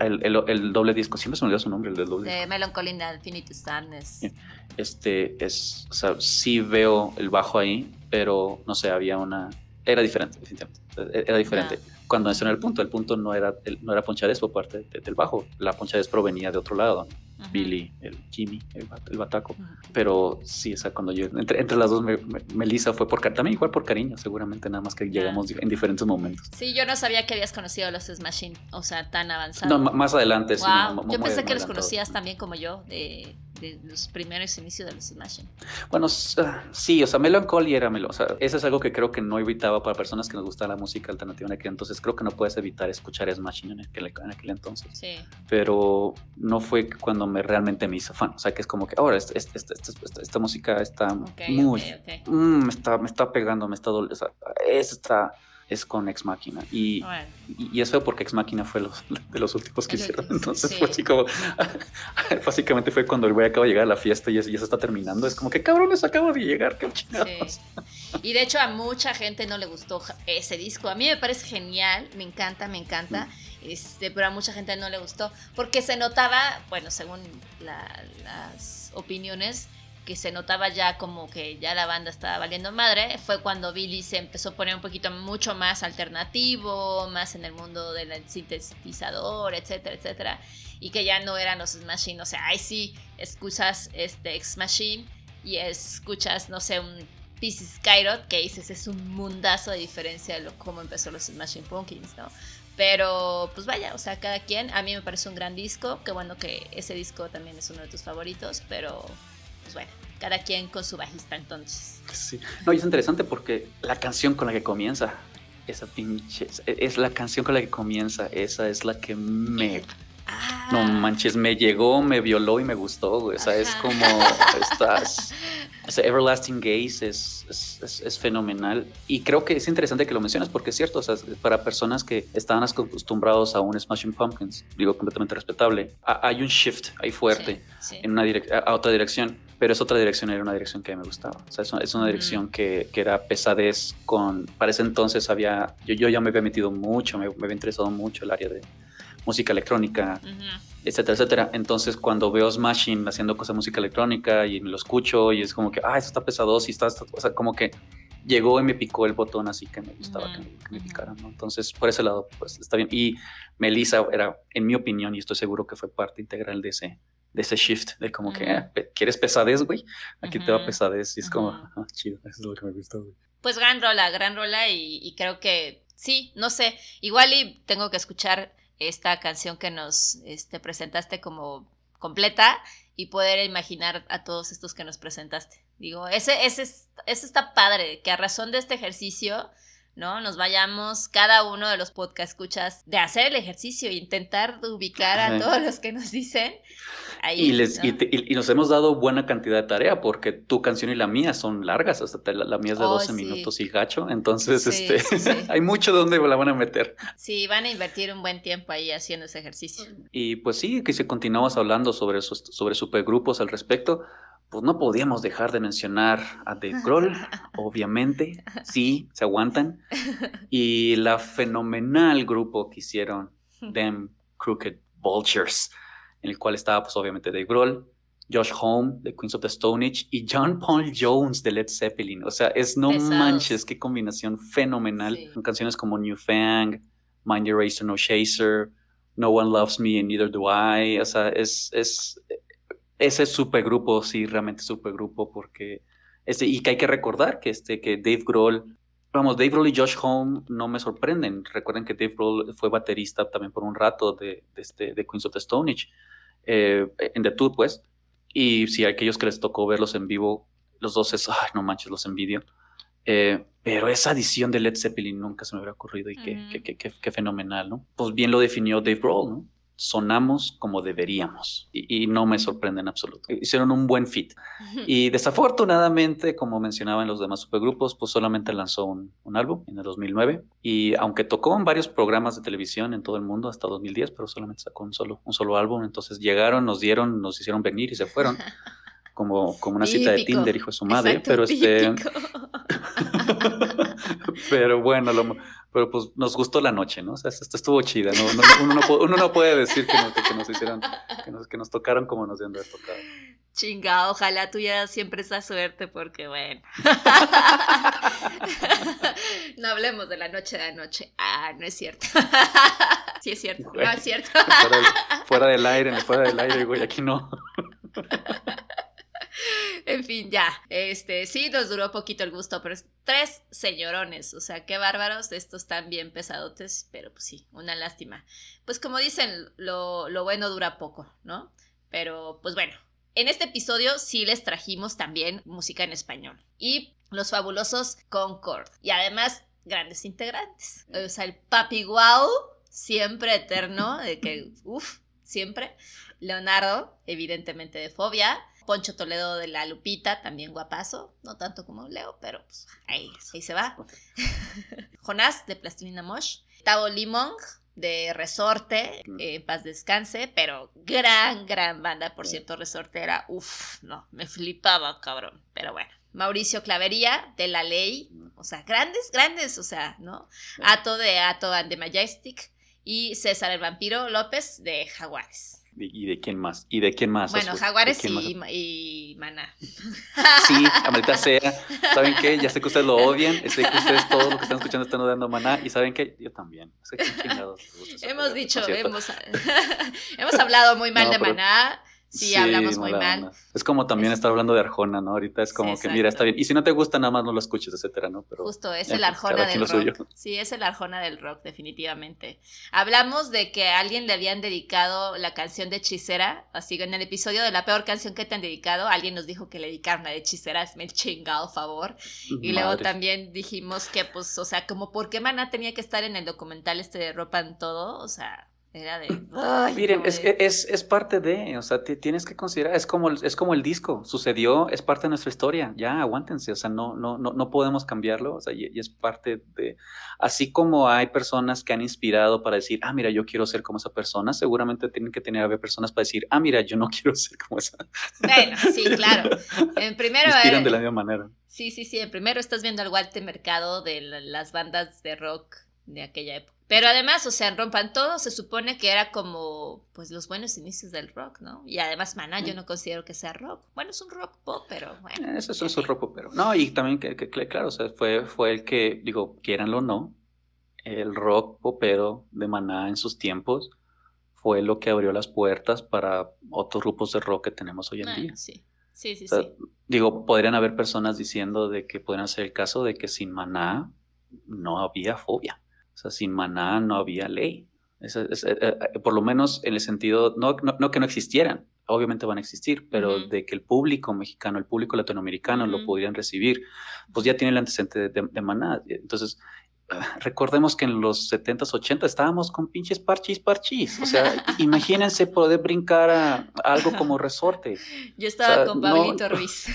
El, el, doble disco, siempre se me olvidó su nombre, el del doble De Melancholy Infinite Sadness. Este es. O sea, sí veo el bajo ahí, pero no sé, había una. Era diferente, definitivamente. Era diferente cuando mencioné el punto, el punto no era, no era ponchades por parte del bajo, la ponchades provenía de otro lado, Billy, el Jimmy, el, bataco. Pero sí, o sea, cuando yo, entre, entre las dos, Melissa fue por, también igual por cariño, seguramente, nada más que llegamos en diferentes momentos. Sí, yo no sabía que habías conocido a los Smashing, o sea, tan avanzados. No, más adelante, sí. yo pensé que los conocías también como yo, de de los primeros inicios de los Smashing. Bueno, ah, sí, o sea, Melancholy era Melo, o sea, eso es algo que creo que no evitaba para personas que nos gusta la música alternativa en aquel entonces. Creo que no puedes evitar escuchar Smashing en aquel, en aquel entonces. Sí. Pero no fue cuando me realmente me hizo fan. O sea, que es como que ahora esta, esta, música está muy. Mm, me, está, me está pegando, me está doliendo. O sea, está es con Ex Máquina. Y, y, es feo porque Ex Máquina fue los, de los últimos que hicieron. Entonces fue así como. básicamente fue cuando el güey acaba de llegar a la fiesta y ya, se está terminando. Es como que cabrones, acabo de llegar, qué chingados. Y de hecho, a mucha gente no le gustó ese disco. A mí me parece genial, me encanta, me encanta. Este, pero a mucha gente no le gustó porque se notaba, bueno, según las opiniones, que se notaba ya como que ya la banda estaba valiendo madre, fue cuando Billy se empezó a poner un poquito mucho más alternativo, más en el mundo del sintetizador, etcétera, etcétera, y que ya no eran los Smashing, o sea, ahí sí escuchas este X Machine y escuchas, no sé, un Pieces Skyrot, que dices es un mundazo de diferencia de lo, cómo empezó los Smashing Pumpkins, ¿no? Pero pues vaya, o sea, cada quien, a mí me parece un gran disco, qué bueno que ese disco también es uno de tus favoritos, pero pues bueno, cada quien con su bajista entonces. Sí, no, y es interesante porque la canción con la que comienza, esa pinche, es la canción con la que comienza, esa es la que me... No ah. manches, me llegó, me violó y me gustó, O sea, es como estás. Ese Everlasting Gaze es, es, es, fenomenal. Y creo que es interesante que lo mencionas porque es cierto, o sea, para personas que estaban acostumbrados a un Smashing Pumpkins, digo completamente respetable, hay un shift ahí fuerte en una a otra dirección pero es otra dirección, era una dirección que me gustaba. O sea, es una, dirección que, que, era pesadez con... Para ese entonces había... Yo, yo ya me había metido mucho, me, había interesado mucho el área de música electrónica, etcétera, etcétera. Entonces, cuando veo Smashing haciendo cosas de música electrónica y me lo escucho y es como que, ah, eso está pesado, y está, o sea, como que llegó y me picó el botón así que me gustaba que, me, picaran, ¿no? Entonces, por ese lado, pues está bien. Y Melissa era, en mi opinión, y estoy seguro que fue parte integral de ese, de ese shift, de como que, ah, ¿quieres pesadez, güey? Aquí te va pesadez. Y es como, ah, chido, eso es lo que me gustó, güey. Pues gran rola, gran rola y, creo que sí, no sé, igual y tengo que escuchar esta canción que nos este, presentaste como completa y poder imaginar a todos estos que nos presentaste. Digo, ese, ese, ese está padre, que a razón de este ejercicio ¿no? Nos vayamos cada uno de los podcast escuchas de hacer el ejercicio e intentar ubicar a todos los que nos dicen. Ahí, y, les, y, nos hemos dado buena cantidad de tarea porque tu canción y la mía son largas, hasta la, mía es de 12 minutos y gacho, entonces este, hay mucho donde la van a meter. Sí, van a invertir un buen tiempo ahí haciendo ese ejercicio. Y pues sí, que si continuamos hablando sobre, esos, sobre supergrupos al respecto, pues no podíamos dejar de mencionar a Dave Grohl, obviamente, sí, se aguantan, y la fenomenal grupo que hicieron, Them Crooked Vultures, en el cual estaba pues obviamente Dave Grohl, Josh Home de Queens of the Stone Age y John Paul Jones de Led Zeppelin. O sea, es no manches, qué combinación fenomenal. Con canciones como New Fang, Mind Your Racer, No Chaser, No One Loves Me and Neither Do I. O sea, es, es ese supergrupo, sí, realmente supergrupo, porque este, y que hay que recordar que, este, que Dave Grohl, vamos, Dave Grohl y Josh Home no me sorprenden. Recuerden que Dave Grohl fue baterista también por un rato de, de, este, de Queens of the Stone Age, eh, en The Tour, pues. Y si a aquellos que les tocó verlos en vivo, los dos es, ay, no manches, los envidio. Eh, pero esa adición de Led Zeppelin nunca se me hubiera ocurrido y qué, qué, qué, qué, fenomenal, ¿no? Pues bien lo definió Dave Grohl, ¿no? Sonamos como deberíamos y, no me sorprende en absoluto. Hicieron un buen fit. Y desafortunadamente, como mencionaba en los demás supergrupos, pues solamente lanzó un, álbum en el 2009 y aunque tocó en varios programas de televisión en todo el mundo hasta 2010, pero solamente sacó un solo, un solo álbum. Entonces llegaron, nos dieron, nos hicieron venir y se fueron. Como, como una cita de Tinder, hijo de su madre, pero este... pero bueno, lo, pero pues nos gustó la noche, ¿no? O sea, esto estuvo chida, ¿no? uno, no uno, no puede decir que, nos hicieron, que nos, que nos tocaron como nos dieron de tocar. Chinga, ojalá tuya siempre esa suerte porque bueno. no hablemos de la noche de anoche. Ah, no es cierto. sí es cierto. no es cierto. Fuera, del aire, fuera del aire, güey, aquí no. Fin, ya. Este, sí, nos duró poquito el gusto, pero tres señorones. O sea, qué bárbaros. Estos están bien pesadotes, pero pues sí, una lástima. Pues como dicen, lo, lo bueno dura poco, ¿no? Pero pues bueno, en este episodio sí les trajimos también música en español. Y los fabulosos Concord. Y además, grandes integrantes. O sea, el Papi Guau, siempre eterno, de que, uff, siempre. Leonardo, evidentemente de Fobia. Poncho Toledo de la Lupita, también guapazo, no tanto como Leo, pero pues, ahí, ahí se va. Jonás de Plastilina Mosh, Tavo Limong de Resorte, eh, paz descanse, pero gran, gran banda, por cierto, Resorte era, uff, no, me flipaba, cabrón, pero bueno. Mauricio Clavería de La Ley, o sea, grandes, grandes, o sea, ¿no? Ato de Ato and the Majestic y César el Vampiro López de Jaguares. ¿Y de quién más? ¿Y de quién más? Bueno, Jaguares y, y, Maná. Sí, maldita sea. ¿Saben qué? Ya sé que ustedes lo odian. Sé que ustedes todos los que están escuchando están odiando Maná. ¿Y saben qué? Yo también. hemos dicho, hemos, hemos hablado muy mal de Maná. Sí, hablamos muy mal. Es como también estar hablando de Arjona, ¿no? Ahorita es como que, mira, está bien. Y si no te gusta, nada más no lo escuches, etcétera, ¿no? Pero, Justo, es el Arjona del rock. Sí, es el Arjona del rock, definitivamente. Hablamos de que a alguien le habían dedicado la canción de Hechicera, así que en el episodio de la peor canción que te han dedicado, alguien nos dijo que le dedicaron a Hechicera, me el chingado favor. Y luego también dijimos que, pues, o sea, como por qué Maná tenía que estar en el documental este de Ropa en Todo, o sea era de. Miren, es, es, es, parte de, o sea, tienes que considerar, es como, es como el disco, sucedió, es parte de nuestra historia, ya aguántense, o sea, no, no, no, no podemos cambiarlo, o sea, y, es parte de. Así como hay personas que han inspirado para decir, ah, mira, yo quiero ser como esa persona, seguramente tienen que tener a ver personas para decir, ah, mira, yo no quiero ser como esa. Bueno, sí, claro. En primero. Inspiran de la misma manera. Sí, sí, sí. En primero estás viendo el Walter Mercado de las bandas de rock de aquella época. Pero además, o sea, Rompan Todo se supone que era como, pues, los buenos inicios del rock, ¿no? Y además, Maná yo no considero que sea rock. Bueno, es un rock pop, pero bueno. Eh, eso, es un rock pop, pero... No, y también, que, claro, o sea, fue, fue el que, digo, quieranlo o no, el rock popero de Maná en sus tiempos fue lo que abrió las puertas para otros grupos de rock que tenemos hoy en ah, día. Sí, sí, sí, sí. Digo, podrían haber personas diciendo de que podrían ser el caso de que sin Maná no había fobia. O sea, sin maná no había ley. Eh, eh, por lo menos en el sentido, no, no, que no existieran, obviamente van a existir, pero de que el público mexicano, el público latinoamericano lo pudieran recibir, pues ya tiene el antecedente de, maná. Entonces, recordemos que en los 70s, 80 estábamos con pinches parchis, parchis. O sea, imagínense poder brincar a, algo como resorte. Yo estaba con Pablito Ruiz.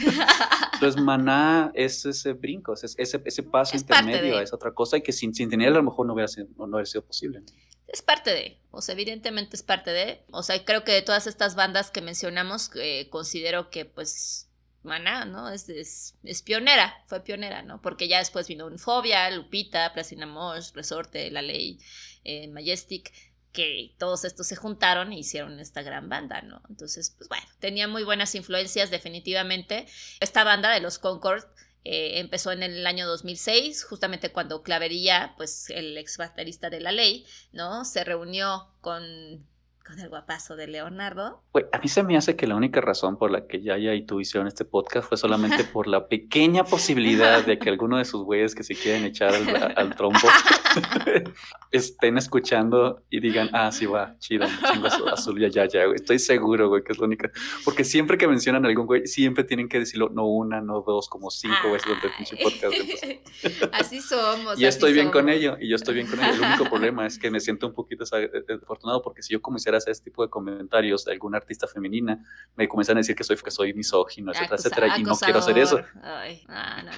Entonces, maná es ese brinco, es ese, ese paso intermedio, es otra cosa y que sin, sin tener a lo mejor no hubiera sido, no hubiera sido posible. Es parte de, o sea, evidentemente es parte de, o sea, creo que de todas estas bandas que mencionamos, eh, considero que pues Maná, ¿no? Es, es, pionera, fue pionera, ¿no? Porque ya después vino Unfobia, Lupita, Placina Mosh, Resorte, La Ley, eh, Majestic, que todos estos se juntaron e hicieron esta gran banda, ¿no? Entonces, pues bueno, tenía muy buenas influencias definitivamente. Esta banda de los Concord eh, empezó en el año 2006, justamente cuando Clavería, pues el ex baterista de La Ley, ¿no? Se reunió con con el guapazo de Leonardo. a mí se me hace que la única razón por la que Yaya y tú hicieron este podcast fue solamente por la pequeña posibilidad de que alguno de sus güeyes que se quieren echar al, trompo estén escuchando y digan, ah, sí va, chido, chingo azul, ya, ya, ya, güey. Estoy seguro, güey, que es la única. Porque siempre que mencionan a algún güey, siempre tienen que decirlo, no una, no dos, como cinco veces durante el pinche podcast. así somos. Y yo estoy bien con ello, y yo estoy bien con ello. El único problema es que me siento un poquito afortunado porque si yo comenzara hacer ese tipo de comentarios de alguna artista femenina, me comienzan a decir que soy, que soy misógino, etcétera, etcétera, y no quiero hacer eso.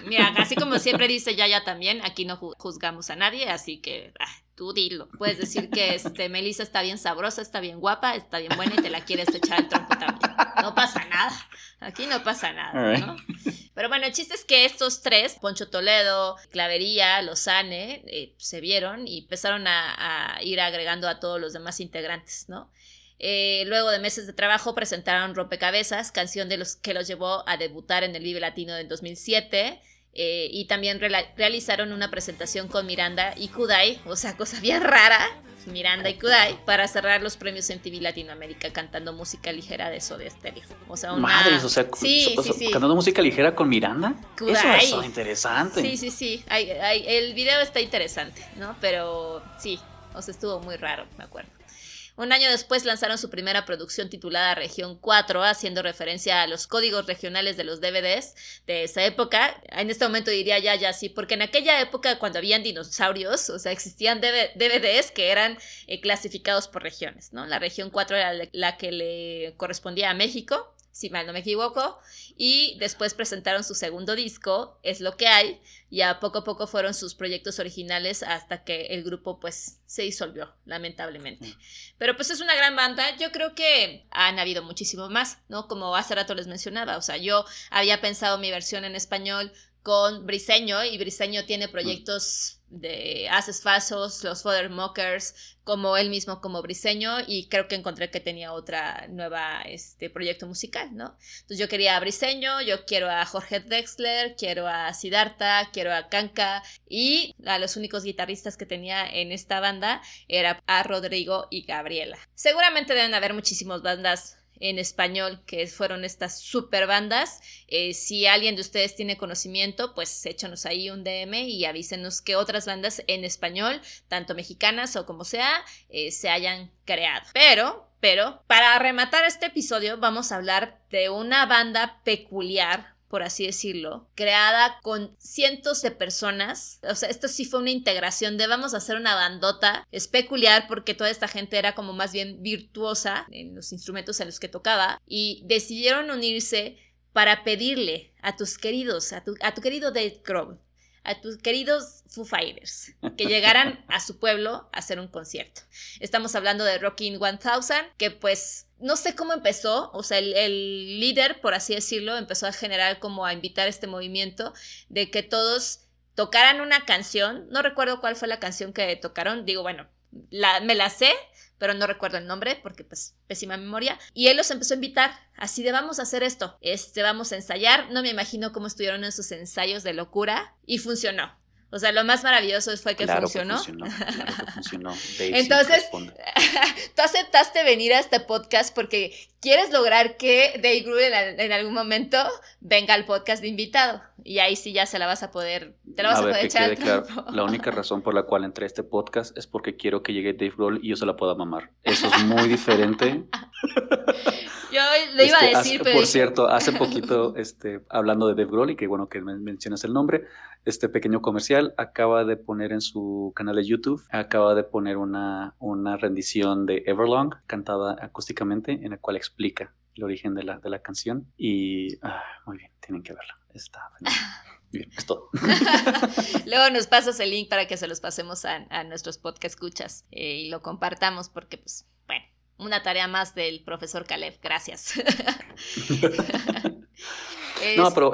Mira, así como siempre dice Yaya también, aquí no juzgamos a nadie, así que ah, tú dilo. Puedes decir que este, Melissa está bien sabrosa, está bien guapa, está bien buena y te la quieres echar al tronco también. No pasa nada. Aquí no pasa nada, ¿no? Pero bueno, el chiste es que estos tres, Poncho Toledo, Clavería, Lozane, eh, se vieron y empezaron a, ir agregando a todos los demás integrantes, ¿no? Eh, luego de meses de trabajo presentaron Rompecabezas, canción de los que los llevó a debutar en el Vive Latino del 2007. Eh, y también realizaron una presentación con Miranda y Kudai, o sea, cosa bien rara, Miranda y Kudai, para cerrar los premios MTV Latinoamérica cantando música ligera de Soda Stereo. O sea, una... Madres, o sea, cantando música ligera con Miranda. Kudai. Eso es interesante. Sí, sí, sí. el video está interesante, ¿no? Pero sí, o sea, estuvo muy raro, me acuerdo. Un año después lanzaron su primera producción titulada Región 4, haciendo referencia a los códigos regionales de los DVDs de esa época. En este momento diría ya, ya sí, porque en aquella época cuando habían dinosaurios, o sea, existían DVDs que eran eh, clasificados por regiones, ¿no? La región 4 era la que le correspondía a México, si mal no me equivoco, y después presentaron su segundo disco, Es lo que hay, y a poco a poco fueron sus proyectos originales hasta que el grupo pues se disolvió, lamentablemente. Pero pues es una gran banda, yo creo que han habido muchísimo más, ¿no? Como hace rato les mencionaba, o sea, yo había pensado mi versión en español con Briseño y Briseño tiene proyectos de Haces Fasos, los Fodder Mockers, como él mismo como Briseño y creo que encontré que tenía otra nueva este proyecto musical, ¿no? Entonces yo quería a Briseño, yo quiero a Jorge Dexler, quiero a Siddhartha, quiero a Kanka y a los únicos guitarristas que tenía en esta banda era a Rodrigo y Gabriela. Seguramente deben haber muchísimas bandas en español, que fueron estas super bandas. Eh, si alguien de ustedes tiene conocimiento, pues échanos ahí un DM y avísenos que otras bandas en español, tanto mexicanas o como sea, eh, se hayan creado. Pero, pero, para rematar este episodio, vamos a hablar de una banda peculiar por así decirlo, creada con cientos de personas. O sea, esto sí fue una integración de vamos a hacer una bandota. Es peculiar porque toda esta gente era como más bien virtuosa en los instrumentos en los que tocaba y decidieron unirse para pedirle a tus queridos, a tu, a tu querido Dave Grohl, a tus queridos Foo Fighters que llegaran a su pueblo a hacer un concierto. Estamos hablando de Rocking 1000, que pues no sé cómo empezó, o sea, el, líder, por así decirlo, empezó a generar como a invitar este movimiento de que todos tocaran una canción, no recuerdo cuál fue la canción que tocaron, digo, bueno, la, me la sé, pero no recuerdo el nombre porque pues pésima memoria. Y él los empezó a invitar, así de vamos a hacer esto, este vamos a ensayar, no me imagino cómo estuvieron en sus ensayos de locura y funcionó. O sea, lo más maravilloso fue que funcionó. claro que funcionó. Entonces, tú aceptaste venir a este podcast porque quieres lograr que Dave Grohl en, algún momento venga al podcast de invitado. Y ahí sí ya se la vas a poder, te la vas a, poder echar. la única razón por la cual entré a este podcast es porque quiero que llegue Dave Grohl y yo se la pueda mamar. Eso es muy diferente. Yo le iba a este, decir, pero... Por cierto, hace poquito, este, hablando de Dave Grohl, y que bueno que mencionas el nombre, este pequeño comercial acaba de poner en su canal de YouTube, acaba de poner una, una rendición de Everlong, cantada acústicamente, en la cual explica el origen de la, de la canción. Y ah, muy bien, tienen que verla. Está Bien, es todo. Luego nos pasas el link para que se los pasemos a, a nuestros podcast escuchas eh, y lo compartamos porque, pues, una tarea más del profesor Caleb. Gracias. No, pero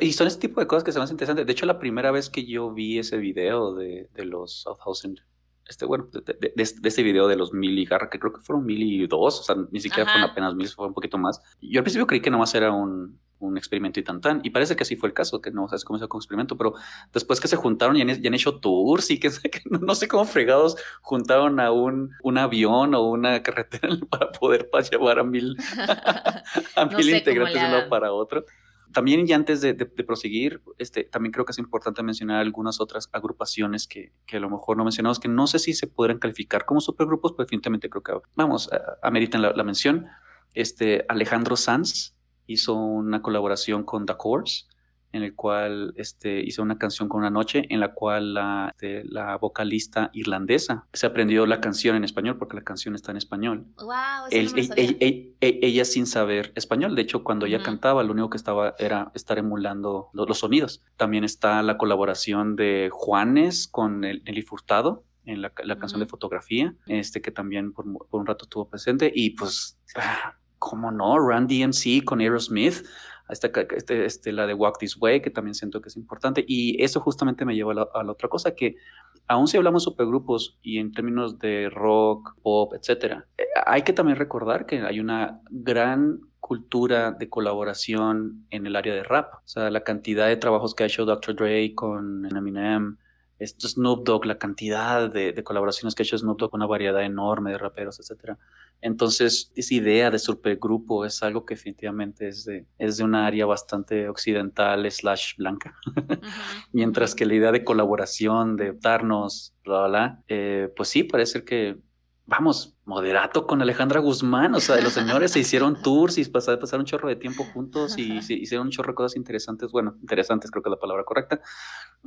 y son ese tipo de cosas que se me hacen interesantes. De hecho, la primera vez que yo vi ese video de, de los Southhausen este, bueno, de, este video de los mil y garra, que creo que fueron mil y dos, o sea, ni siquiera fueron apenas mil, fue un poquito más. Yo al principio creí que nomás era un, un experimento y tan tan, y parece que así fue el caso, que no sabes cómo se con experimento, pero después que se juntaron y han, han hecho tours y que, no sé cómo fregados juntaron a un, un avión o una carretera para poder llevar a mil, a mil integrantes de uno para otro. También, y antes de, proseguir, este, también creo que es importante mencionar algunas otras agrupaciones que, que, a lo mejor no mencionamos, que no sé si se podrán calificar como supergrupos, pero definitivamente creo que, vamos, ameritan la, la mención. Este, Alejandro Sanz hizo una colaboración con The Course en el cual este, hizo una canción con una noche, en la cual la, este, la vocalista irlandesa se aprendió la canción en español, porque la canción está en español. Wow, ella, sin saber español, de hecho, cuando ella cantaba, lo único que estaba era estar emulando los, sonidos. También está la colaboración de Juanes con el, Nelly Furtado en la, canción de fotografía, este que también por, por un rato estuvo presente, y pues, ah, ¿cómo no? Randy MC con Aerosmith esta, este, este, la de Walk This Way, que también siento que es importante. Y eso justamente me lleva a la, otra cosa, que aún si hablamos supergrupos y en términos de rock, pop, etcétera, eh, hay que también recordar que hay una gran cultura de colaboración en el área de rap. O sea, la cantidad de trabajos que ha hecho Dr. Dre con Eminem, esto Snoop Dogg, la cantidad de, de, colaboraciones que ha hecho Snoop Dogg una variedad enorme de raperos, etcétera. Entonces, esa idea de supergrupo es algo que definitivamente es de, es de una área bastante occidental slash blanca. Mientras que la idea de colaboración, de darnos, bla, bla, eh, pues sí, parece que vamos, moderato con Alejandra Guzmán, o sea, los señores se hicieron tours y pasaron, pasaron un chorro de tiempo juntos y se hicieron un chorro de cosas interesantes, bueno, interesantes creo que es la palabra correcta,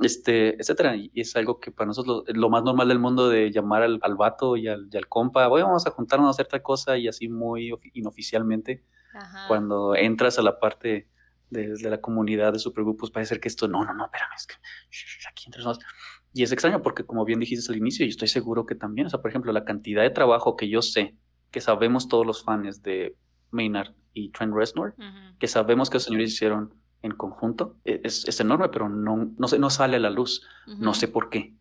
este, etcétera, y es algo que para nosotros lo, lo más normal del mundo de llamar al, al vato y al, y al, compa, voy, vamos a juntarnos a hacer tal cosa y así muy inoficialmente, cuando entras a la parte de, de, la comunidad de supergrupos, parece ser que esto, no, no, no, espérame, es que aquí entre nosotros y es extraño porque, como bien dijiste al inicio, y estoy seguro que también, o sea, por ejemplo, la cantidad de trabajo que yo sé, que sabemos todos los fans de Maynard y Trent Reznor, que sabemos que los señores hicieron en conjunto, e, es, es enorme, pero no, no, no sale a la luz. No sé por qué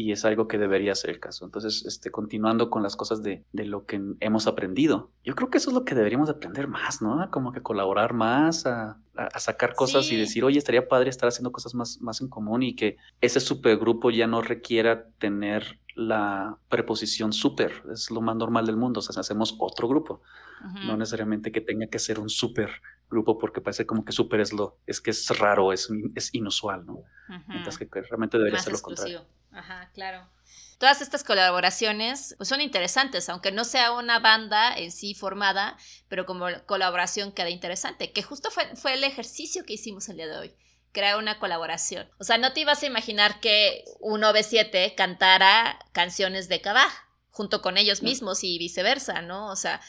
y es algo que debería ser el caso. Entonces, este, continuando con las cosas de, de, lo que hemos aprendido, yo creo que eso es lo que deberíamos aprender más, ¿no? Como que colaborar más, a, a sacar cosas y decir, oye, estaría padre estar haciendo cosas más, más en común y que ese supergrupo ya no requiera tener la preposición super, es lo más normal del mundo, o sea, hacemos otro grupo, no necesariamente que tenga que ser un super grupo porque parece como que super es lo, es que es raro, es, es inusual, ¿no? Mientras que realmente debería ser lo contrario. Ajá, claro. Todas estas colaboraciones pues, son interesantes, aunque no sea una banda en sí formada, pero como colaboración queda interesante, que justo fue, fue el ejercicio que hicimos el día de hoy crear una colaboración. O sea, no te ibas a imaginar que un OV7 cantara canciones de Cabaj junto con ellos mismos y viceversa, ¿no? O sea,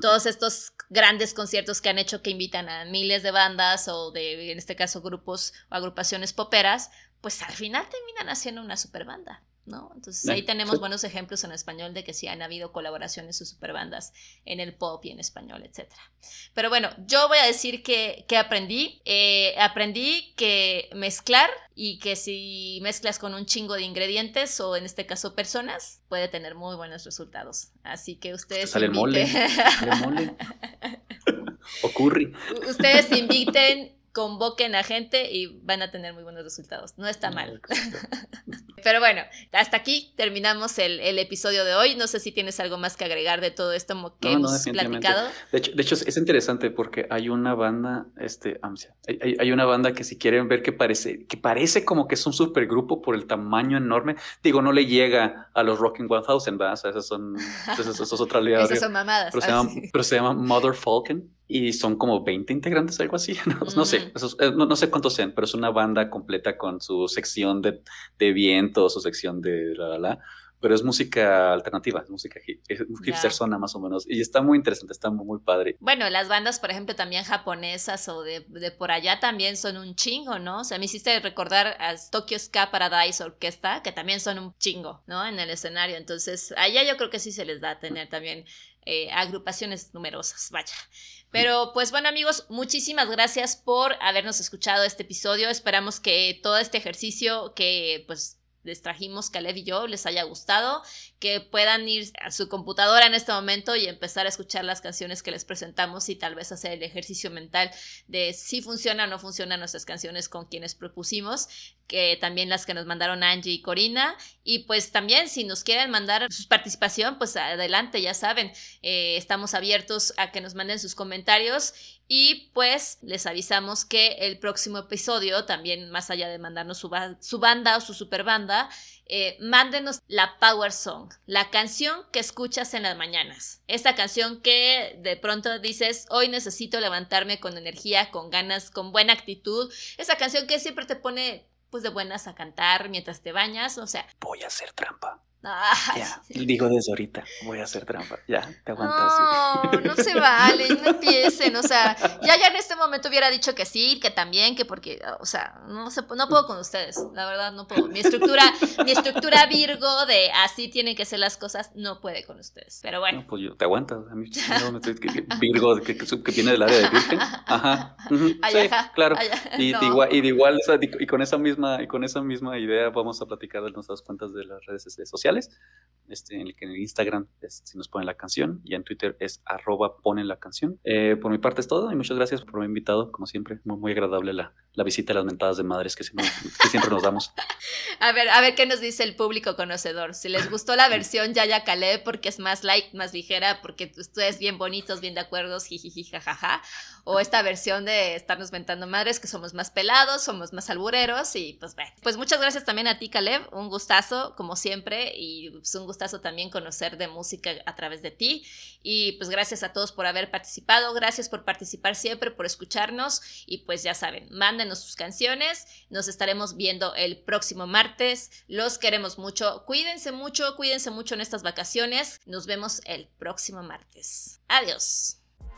todos estos grandes conciertos que han hecho que invitan a miles de bandas o de, en este caso, grupos o agrupaciones poperas, pues al final terminan haciendo una super banda. ¿No? Entonces ahí tenemos buenos ejemplos en español de que sí han habido colaboraciones o superbandas en el pop y en español, etc. Pero bueno, yo voy a decir que, aprendí. Eh, aprendí que mezclar y que si mezclas con un chingo de ingredientes o en este caso personas, puede tener muy buenos resultados. Así que ustedes... Sale mole. Sale mole. Ocurre. Ustedes inviten convoquen a gente y van a tener muy buenos resultados. No está mal. Pero bueno, hasta aquí terminamos el, episodio de hoy. No sé si tienes algo más que agregar de todo esto que hemos platicado. De hecho, de hecho, es interesante porque hay una banda, este, hay, hay, una banda que si quieren ver que parece, que parece como que es un supergrupo por el tamaño enorme. Digo, no le llega a los Rocking 1000, ¿verdad? O sea, esas son, esas, esas otra Esas son mamadas. Pero se, llama, pero se llama Mother Falcon y son como 20 integrantes, algo así. No, sé, eh, no, sé cuántos sean, pero es una banda completa con su sección de, de viento, su sección de la, la, pero es música alternativa, es música hip, hipster zona más o menos. Y está muy interesante, está muy, padre. Bueno, las bandas, por ejemplo, también japonesas o de, de, por allá también son un chingo, ¿no? O sea, me hiciste recordar a Tokyo Ska Paradise Orquesta, que también son un chingo, ¿no? En el escenario. Entonces, allá yo creo que sí se les da a tener también eh, agrupaciones numerosas, vaya. Pero pues bueno amigos, muchísimas gracias por habernos escuchado este episodio. Esperamos que todo este ejercicio que pues les trajimos Caleb y yo les haya gustado, que puedan ir a su computadora en este momento y empezar a escuchar las canciones que les presentamos y tal vez hacer el ejercicio mental de si funciona o no funcionan nuestras canciones con quienes propusimos, que también las que nos mandaron Angie y Corina. Y pues también si nos quieren mandar su participación, pues adelante, ya saben, eh, estamos abiertos a que nos manden sus comentarios y pues les avisamos que el próximo episodio, también más allá de mandarnos su, su banda o su super banda, eh, mándenos la Power Song, la canción que escuchas en las mañanas. Esa canción que de pronto dices, hoy necesito levantarme con energía, con ganas, con buena actitud. Esa canción que siempre te pone pues de buenas a cantar mientras te bañas, o sea. Voy a hacer trampa. Ya, digo desde ahorita, voy a hacer trampa. Ya, te aguantas. No, no se vale, no empiecen. O sea, ya ya en este momento hubiera dicho que sí, que también, que porque, o sea, no, se, no puedo con ustedes. La verdad, no puedo. Mi estructura, mi estructura Virgo de así tienen que ser las cosas, no puede con ustedes. Pero bueno. pues yo, te aguantas. A mí, no, Virgo, que, que, viene del área de Virgen. Ajá. sí, claro. y, de igual, y, de igual, y con esa misma, y con esa misma idea vamos a platicar de nuestras cuentas de las redes sociales este, en, el, en el Instagram es, si nos ponen la canción y en Twitter es arroba ponen la canción. Eh, por mi parte es todo y muchas gracias por haberme invitado, como siempre, muy, muy agradable la, la visita a las mentadas de madres que siempre, que siempre nos damos. a ver, a ver qué nos dice el público conocedor. Si les gustó la versión Yaya Caleb porque es más light, más ligera, porque ustedes bien bonitos, bien de acuerdo, jijiji, jajaja, o esta versión de estarnos ventando madres que somos más pelados, somos más albureros y pues ve. Pues muchas gracias también a ti Caleb, un gustazo como siempre y es un gustazo también conocer de música a través de ti. Y pues gracias a todos por haber participado, gracias por participar siempre, por escucharnos y pues ya saben, mándenos sus canciones, nos estaremos viendo el próximo martes, los queremos mucho, cuídense mucho, cuídense mucho en estas vacaciones, nos vemos el próximo martes. Adiós.